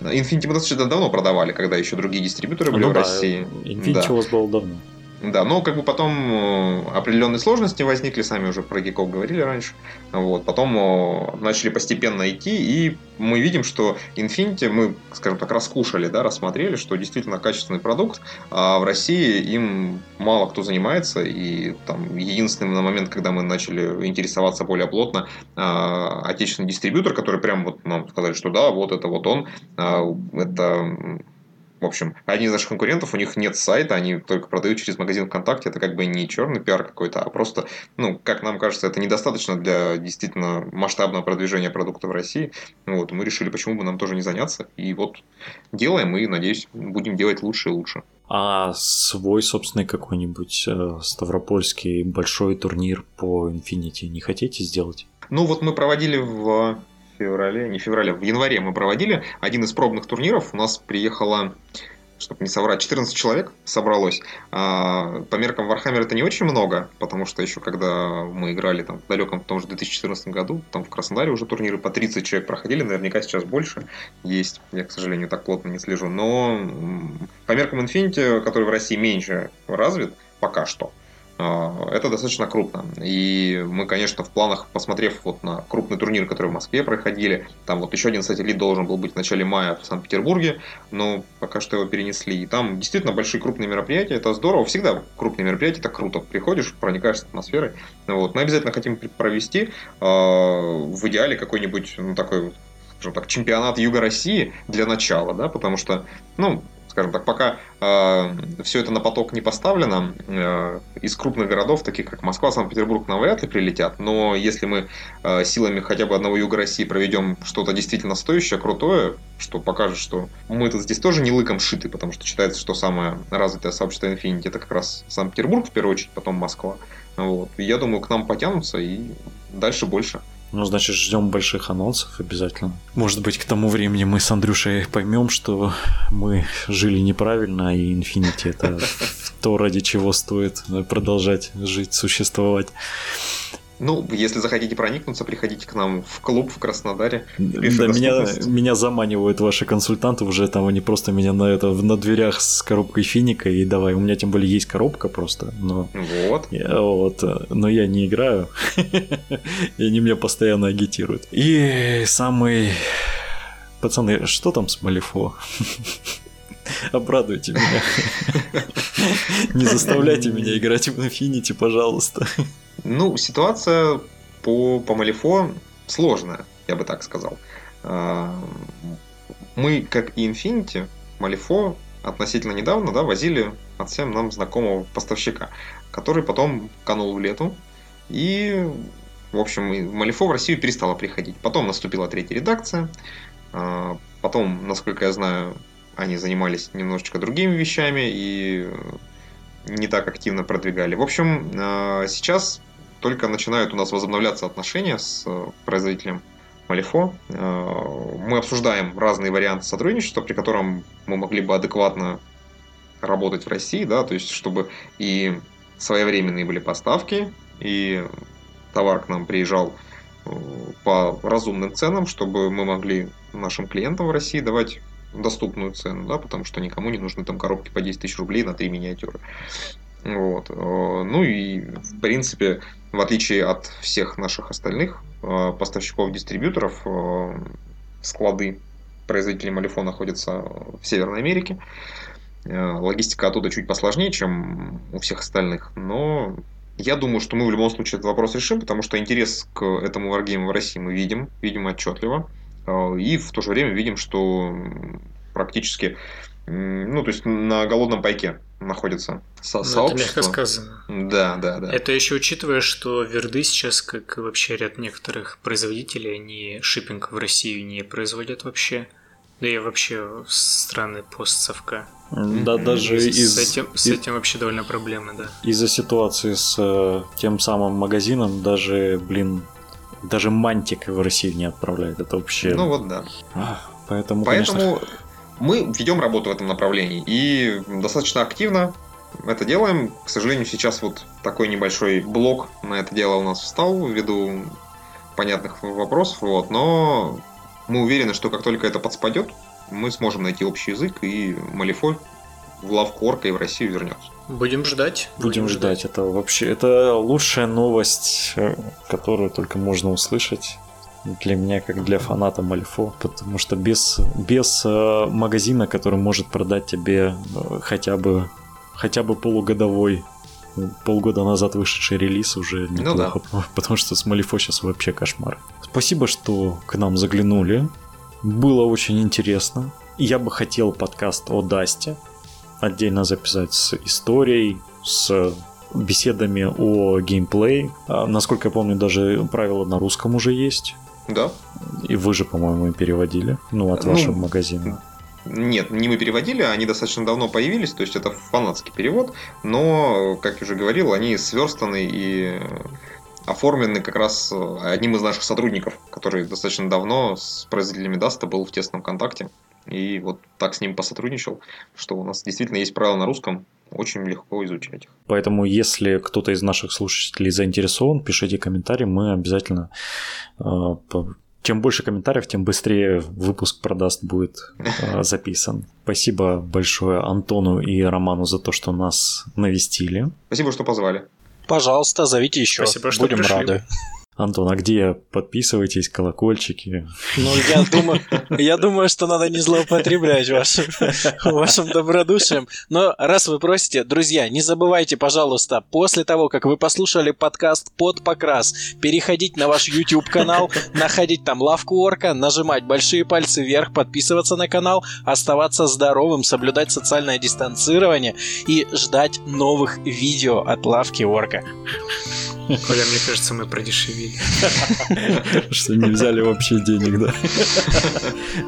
Infinity мы достаточно давно продавали, когда еще другие дистрибьюторы были ну, в да, России. Infinity да. у вас было давно. Да, но как бы потом э, определенные сложности возникли, сами уже про гиков говорили раньше. Вот, потом э, начали постепенно идти, и мы видим, что Infinity мы, скажем так, раскушали, да, рассмотрели, что действительно качественный продукт, а в России им мало кто занимается, и там единственный на момент, когда мы начали интересоваться более плотно, а, отечественный дистрибьютор, который прям вот нам сказали, что да, вот это вот он, а, это в общем, одни из наших конкурентов, у них нет сайта, они только продают через магазин ВКонтакте. Это как бы не черный пиар какой-то, а просто, ну, как нам кажется, это недостаточно для действительно масштабного продвижения продукта в России. Вот, мы решили, почему бы нам тоже не заняться. И вот делаем, и, надеюсь, будем делать лучше и лучше. А свой собственный какой-нибудь э, ставропольский большой турнир по Infinity не хотите сделать? Ну вот мы проводили в феврале, не феврале, в январе мы проводили один из пробных турниров. У нас приехало чтобы не соврать, 14 человек собралось. А, по меркам Warhammer это не очень много, потому что еще когда мы играли там в далеком в том же 2014 году, там в Краснодаре уже турниры по 30 человек проходили, наверняка сейчас больше есть. Я, к сожалению, так плотно не слежу. Но по меркам Infinity, который в России меньше развит, пока что, это достаточно крупно. И мы, конечно, в планах, посмотрев вот на крупный турнир, который в Москве проходили, там вот еще один сателлит должен был быть в начале мая в Санкт-Петербурге, но пока что его перенесли. И там действительно большие крупные мероприятия, это здорово. Всегда крупные мероприятия, это круто. Приходишь, проникаешь с атмосферой. Вот. Мы обязательно хотим провести а, в идеале какой-нибудь ну, такой скажем так, чемпионат Юга России для начала, да, потому что, ну, скажем так, пока э, все это на поток не поставлено, э, из крупных городов, таких как Москва, Санкт-Петербург, нам вряд ли прилетят. Но если мы э, силами хотя бы одного юга России проведем что-то действительно стоящее, крутое, что покажет, что мы тут здесь тоже не лыком шиты, потому что считается, что самое развитое сообщество Infinity это как раз Санкт-Петербург в первую очередь, потом Москва. Вот. Я думаю, к нам потянутся и дальше больше. Ну, значит, ждем больших анонсов обязательно. Может быть, к тому времени мы с Андрюшей поймем, что мы жили неправильно, и Infinity это то, ради чего стоит продолжать жить, существовать. Ну, если захотите проникнуться, приходите к нам в клуб в Краснодаре. Да, меня, меня заманивают ваши консультанты уже там, они просто меня на это на дверях с коробкой финика и давай, у меня тем более есть коробка просто, но вот, я, вот но я не играю, и они меня постоянно агитируют. И самый пацаны, что там с Малифо? Обрадуйте меня. Не заставляйте меня играть в Infinity, пожалуйста. Ну, ситуация по, по Малифо сложная, я бы так сказал. А, мы, как и Infinity, Малифо относительно недавно да, возили от всем нам знакомого поставщика, который потом канул в лету. И, в общем, Малифо в Россию перестала приходить. Потом наступила третья редакция. А, потом, насколько я знаю, они занимались немножечко другими вещами и не так активно продвигали. В общем, а, сейчас только начинают у нас возобновляться отношения с э, производителем Малифо. Э, мы обсуждаем разные варианты сотрудничества, при котором мы могли бы адекватно работать в России, да, то есть чтобы и своевременные были поставки, и товар к нам приезжал э, по разумным ценам, чтобы мы могли нашим клиентам в России давать доступную цену, да, потому что никому не нужны там коробки по 10 тысяч рублей на три миниатюры. Вот. Ну и, в принципе, в отличие от всех наших остальных э, поставщиков-дистрибьюторов, э, склады производителей Малифо находятся в Северной Америке. Э, логистика оттуда чуть посложнее, чем у всех остальных, но я думаю, что мы в любом случае этот вопрос решим, потому что интерес к этому варгейму в России мы видим, видим отчетливо, и в то же время видим, что практически ну, то есть на голодном пайке находится со- ну, сообщество. Это мягко сказано. Да, да, да. Это еще учитывая, что верды сейчас, как и вообще ряд некоторых производителей, они шиппинг в Россию не производят вообще. Да и вообще страны постсовка. Да, даже с, из... С этим, с этим вообще довольно проблемы, да. Из-за ситуации с э, тем самым магазином даже, блин, Даже Мантик в Россию не отправляет. Это вообще... Ну вот да. Поэтому, Поэтому конечно... мы ведем работу в этом направлении. И достаточно активно это делаем. К сожалению, сейчас вот такой небольшой блок на это дело у нас встал ввиду понятных вопросов. Вот, но мы уверены, что как только это подспадет, мы сможем найти общий язык, и Малифой в лавку Орка и в Россию вернется. Будем ждать. Будем, Будем ждать. ждать. Это вообще это лучшая новость, э, которую только можно услышать для меня, как для фаната Мальфо, потому что без, без э, магазина, который может продать тебе э, хотя бы хотя бы полугодовой полгода назад вышедший релиз уже неплохо, ну, да. потому что с Малифо сейчас вообще кошмар. Спасибо, что к нам заглянули. Было очень интересно. Я бы хотел подкаст о Дасте отдельно записать с историей, с беседами о геймплее. А, насколько я помню, даже правила на русском уже есть. Да. И вы же, по-моему, переводили. Ну, от ну, вашего магазина. Нет, не мы переводили, они достаточно давно появились, то есть это фанатский перевод, но, как я уже говорил, они сверстаны и оформлены как раз одним из наших сотрудников, который достаточно давно с производителями Dust а был в тесном контакте. И вот так с ним посотрудничал, что у нас действительно есть правила на русском, очень легко изучать их. Поэтому, если кто-то из наших слушателей заинтересован, пишите комментарии, мы обязательно э, чем больше комментариев, тем быстрее выпуск про Dust будет э, записан. Спасибо большое Антону и Роману за то, что нас навестили. Спасибо, что позвали. Пожалуйста, зовите еще. Спасибо, что Будем пришли. рады. Антон, а где подписывайтесь, колокольчики? Ну, я думаю, я думаю, что надо не злоупотреблять вашим, вашим добродушием. Но раз вы просите, друзья, не забывайте, пожалуйста, после того, как вы послушали подкаст под покрас, переходить на ваш YouTube-канал, находить там лавку орка, нажимать большие пальцы вверх, подписываться на канал, оставаться здоровым, соблюдать социальное дистанцирование и ждать новых видео от лавки орка. Коля, мне кажется, мы продешевили. Что не взяли вообще денег, да?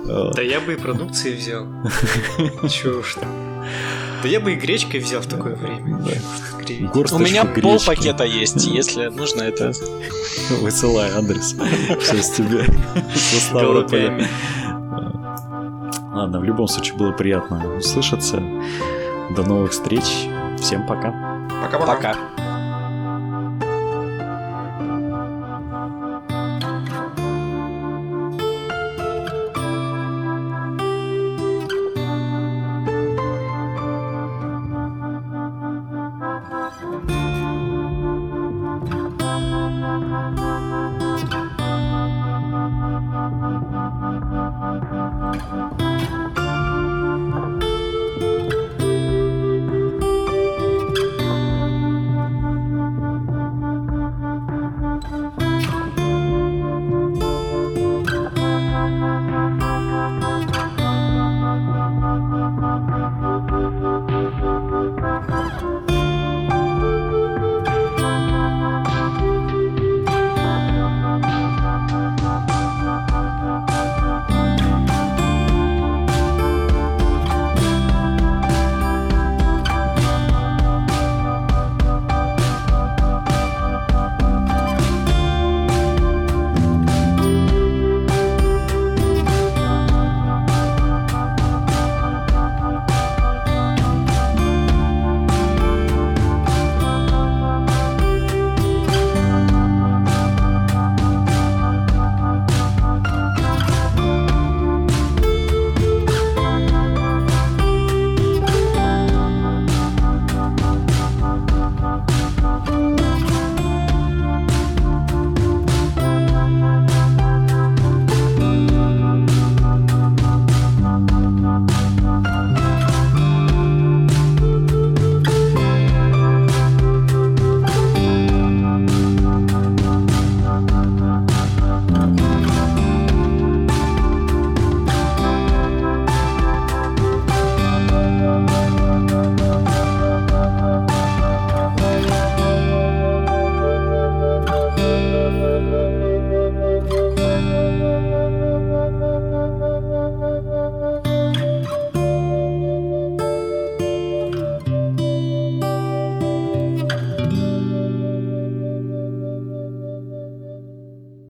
Да я бы и продукции взял. Чего уж там. Да я бы и гречкой взял в такое время. У меня пол пакета есть, если нужно это. Высылай адрес. Сейчас тебе со Ставрополя. Ладно, в любом случае было приятно услышаться. До новых встреч. Всем пока. Пока-пока. Пока.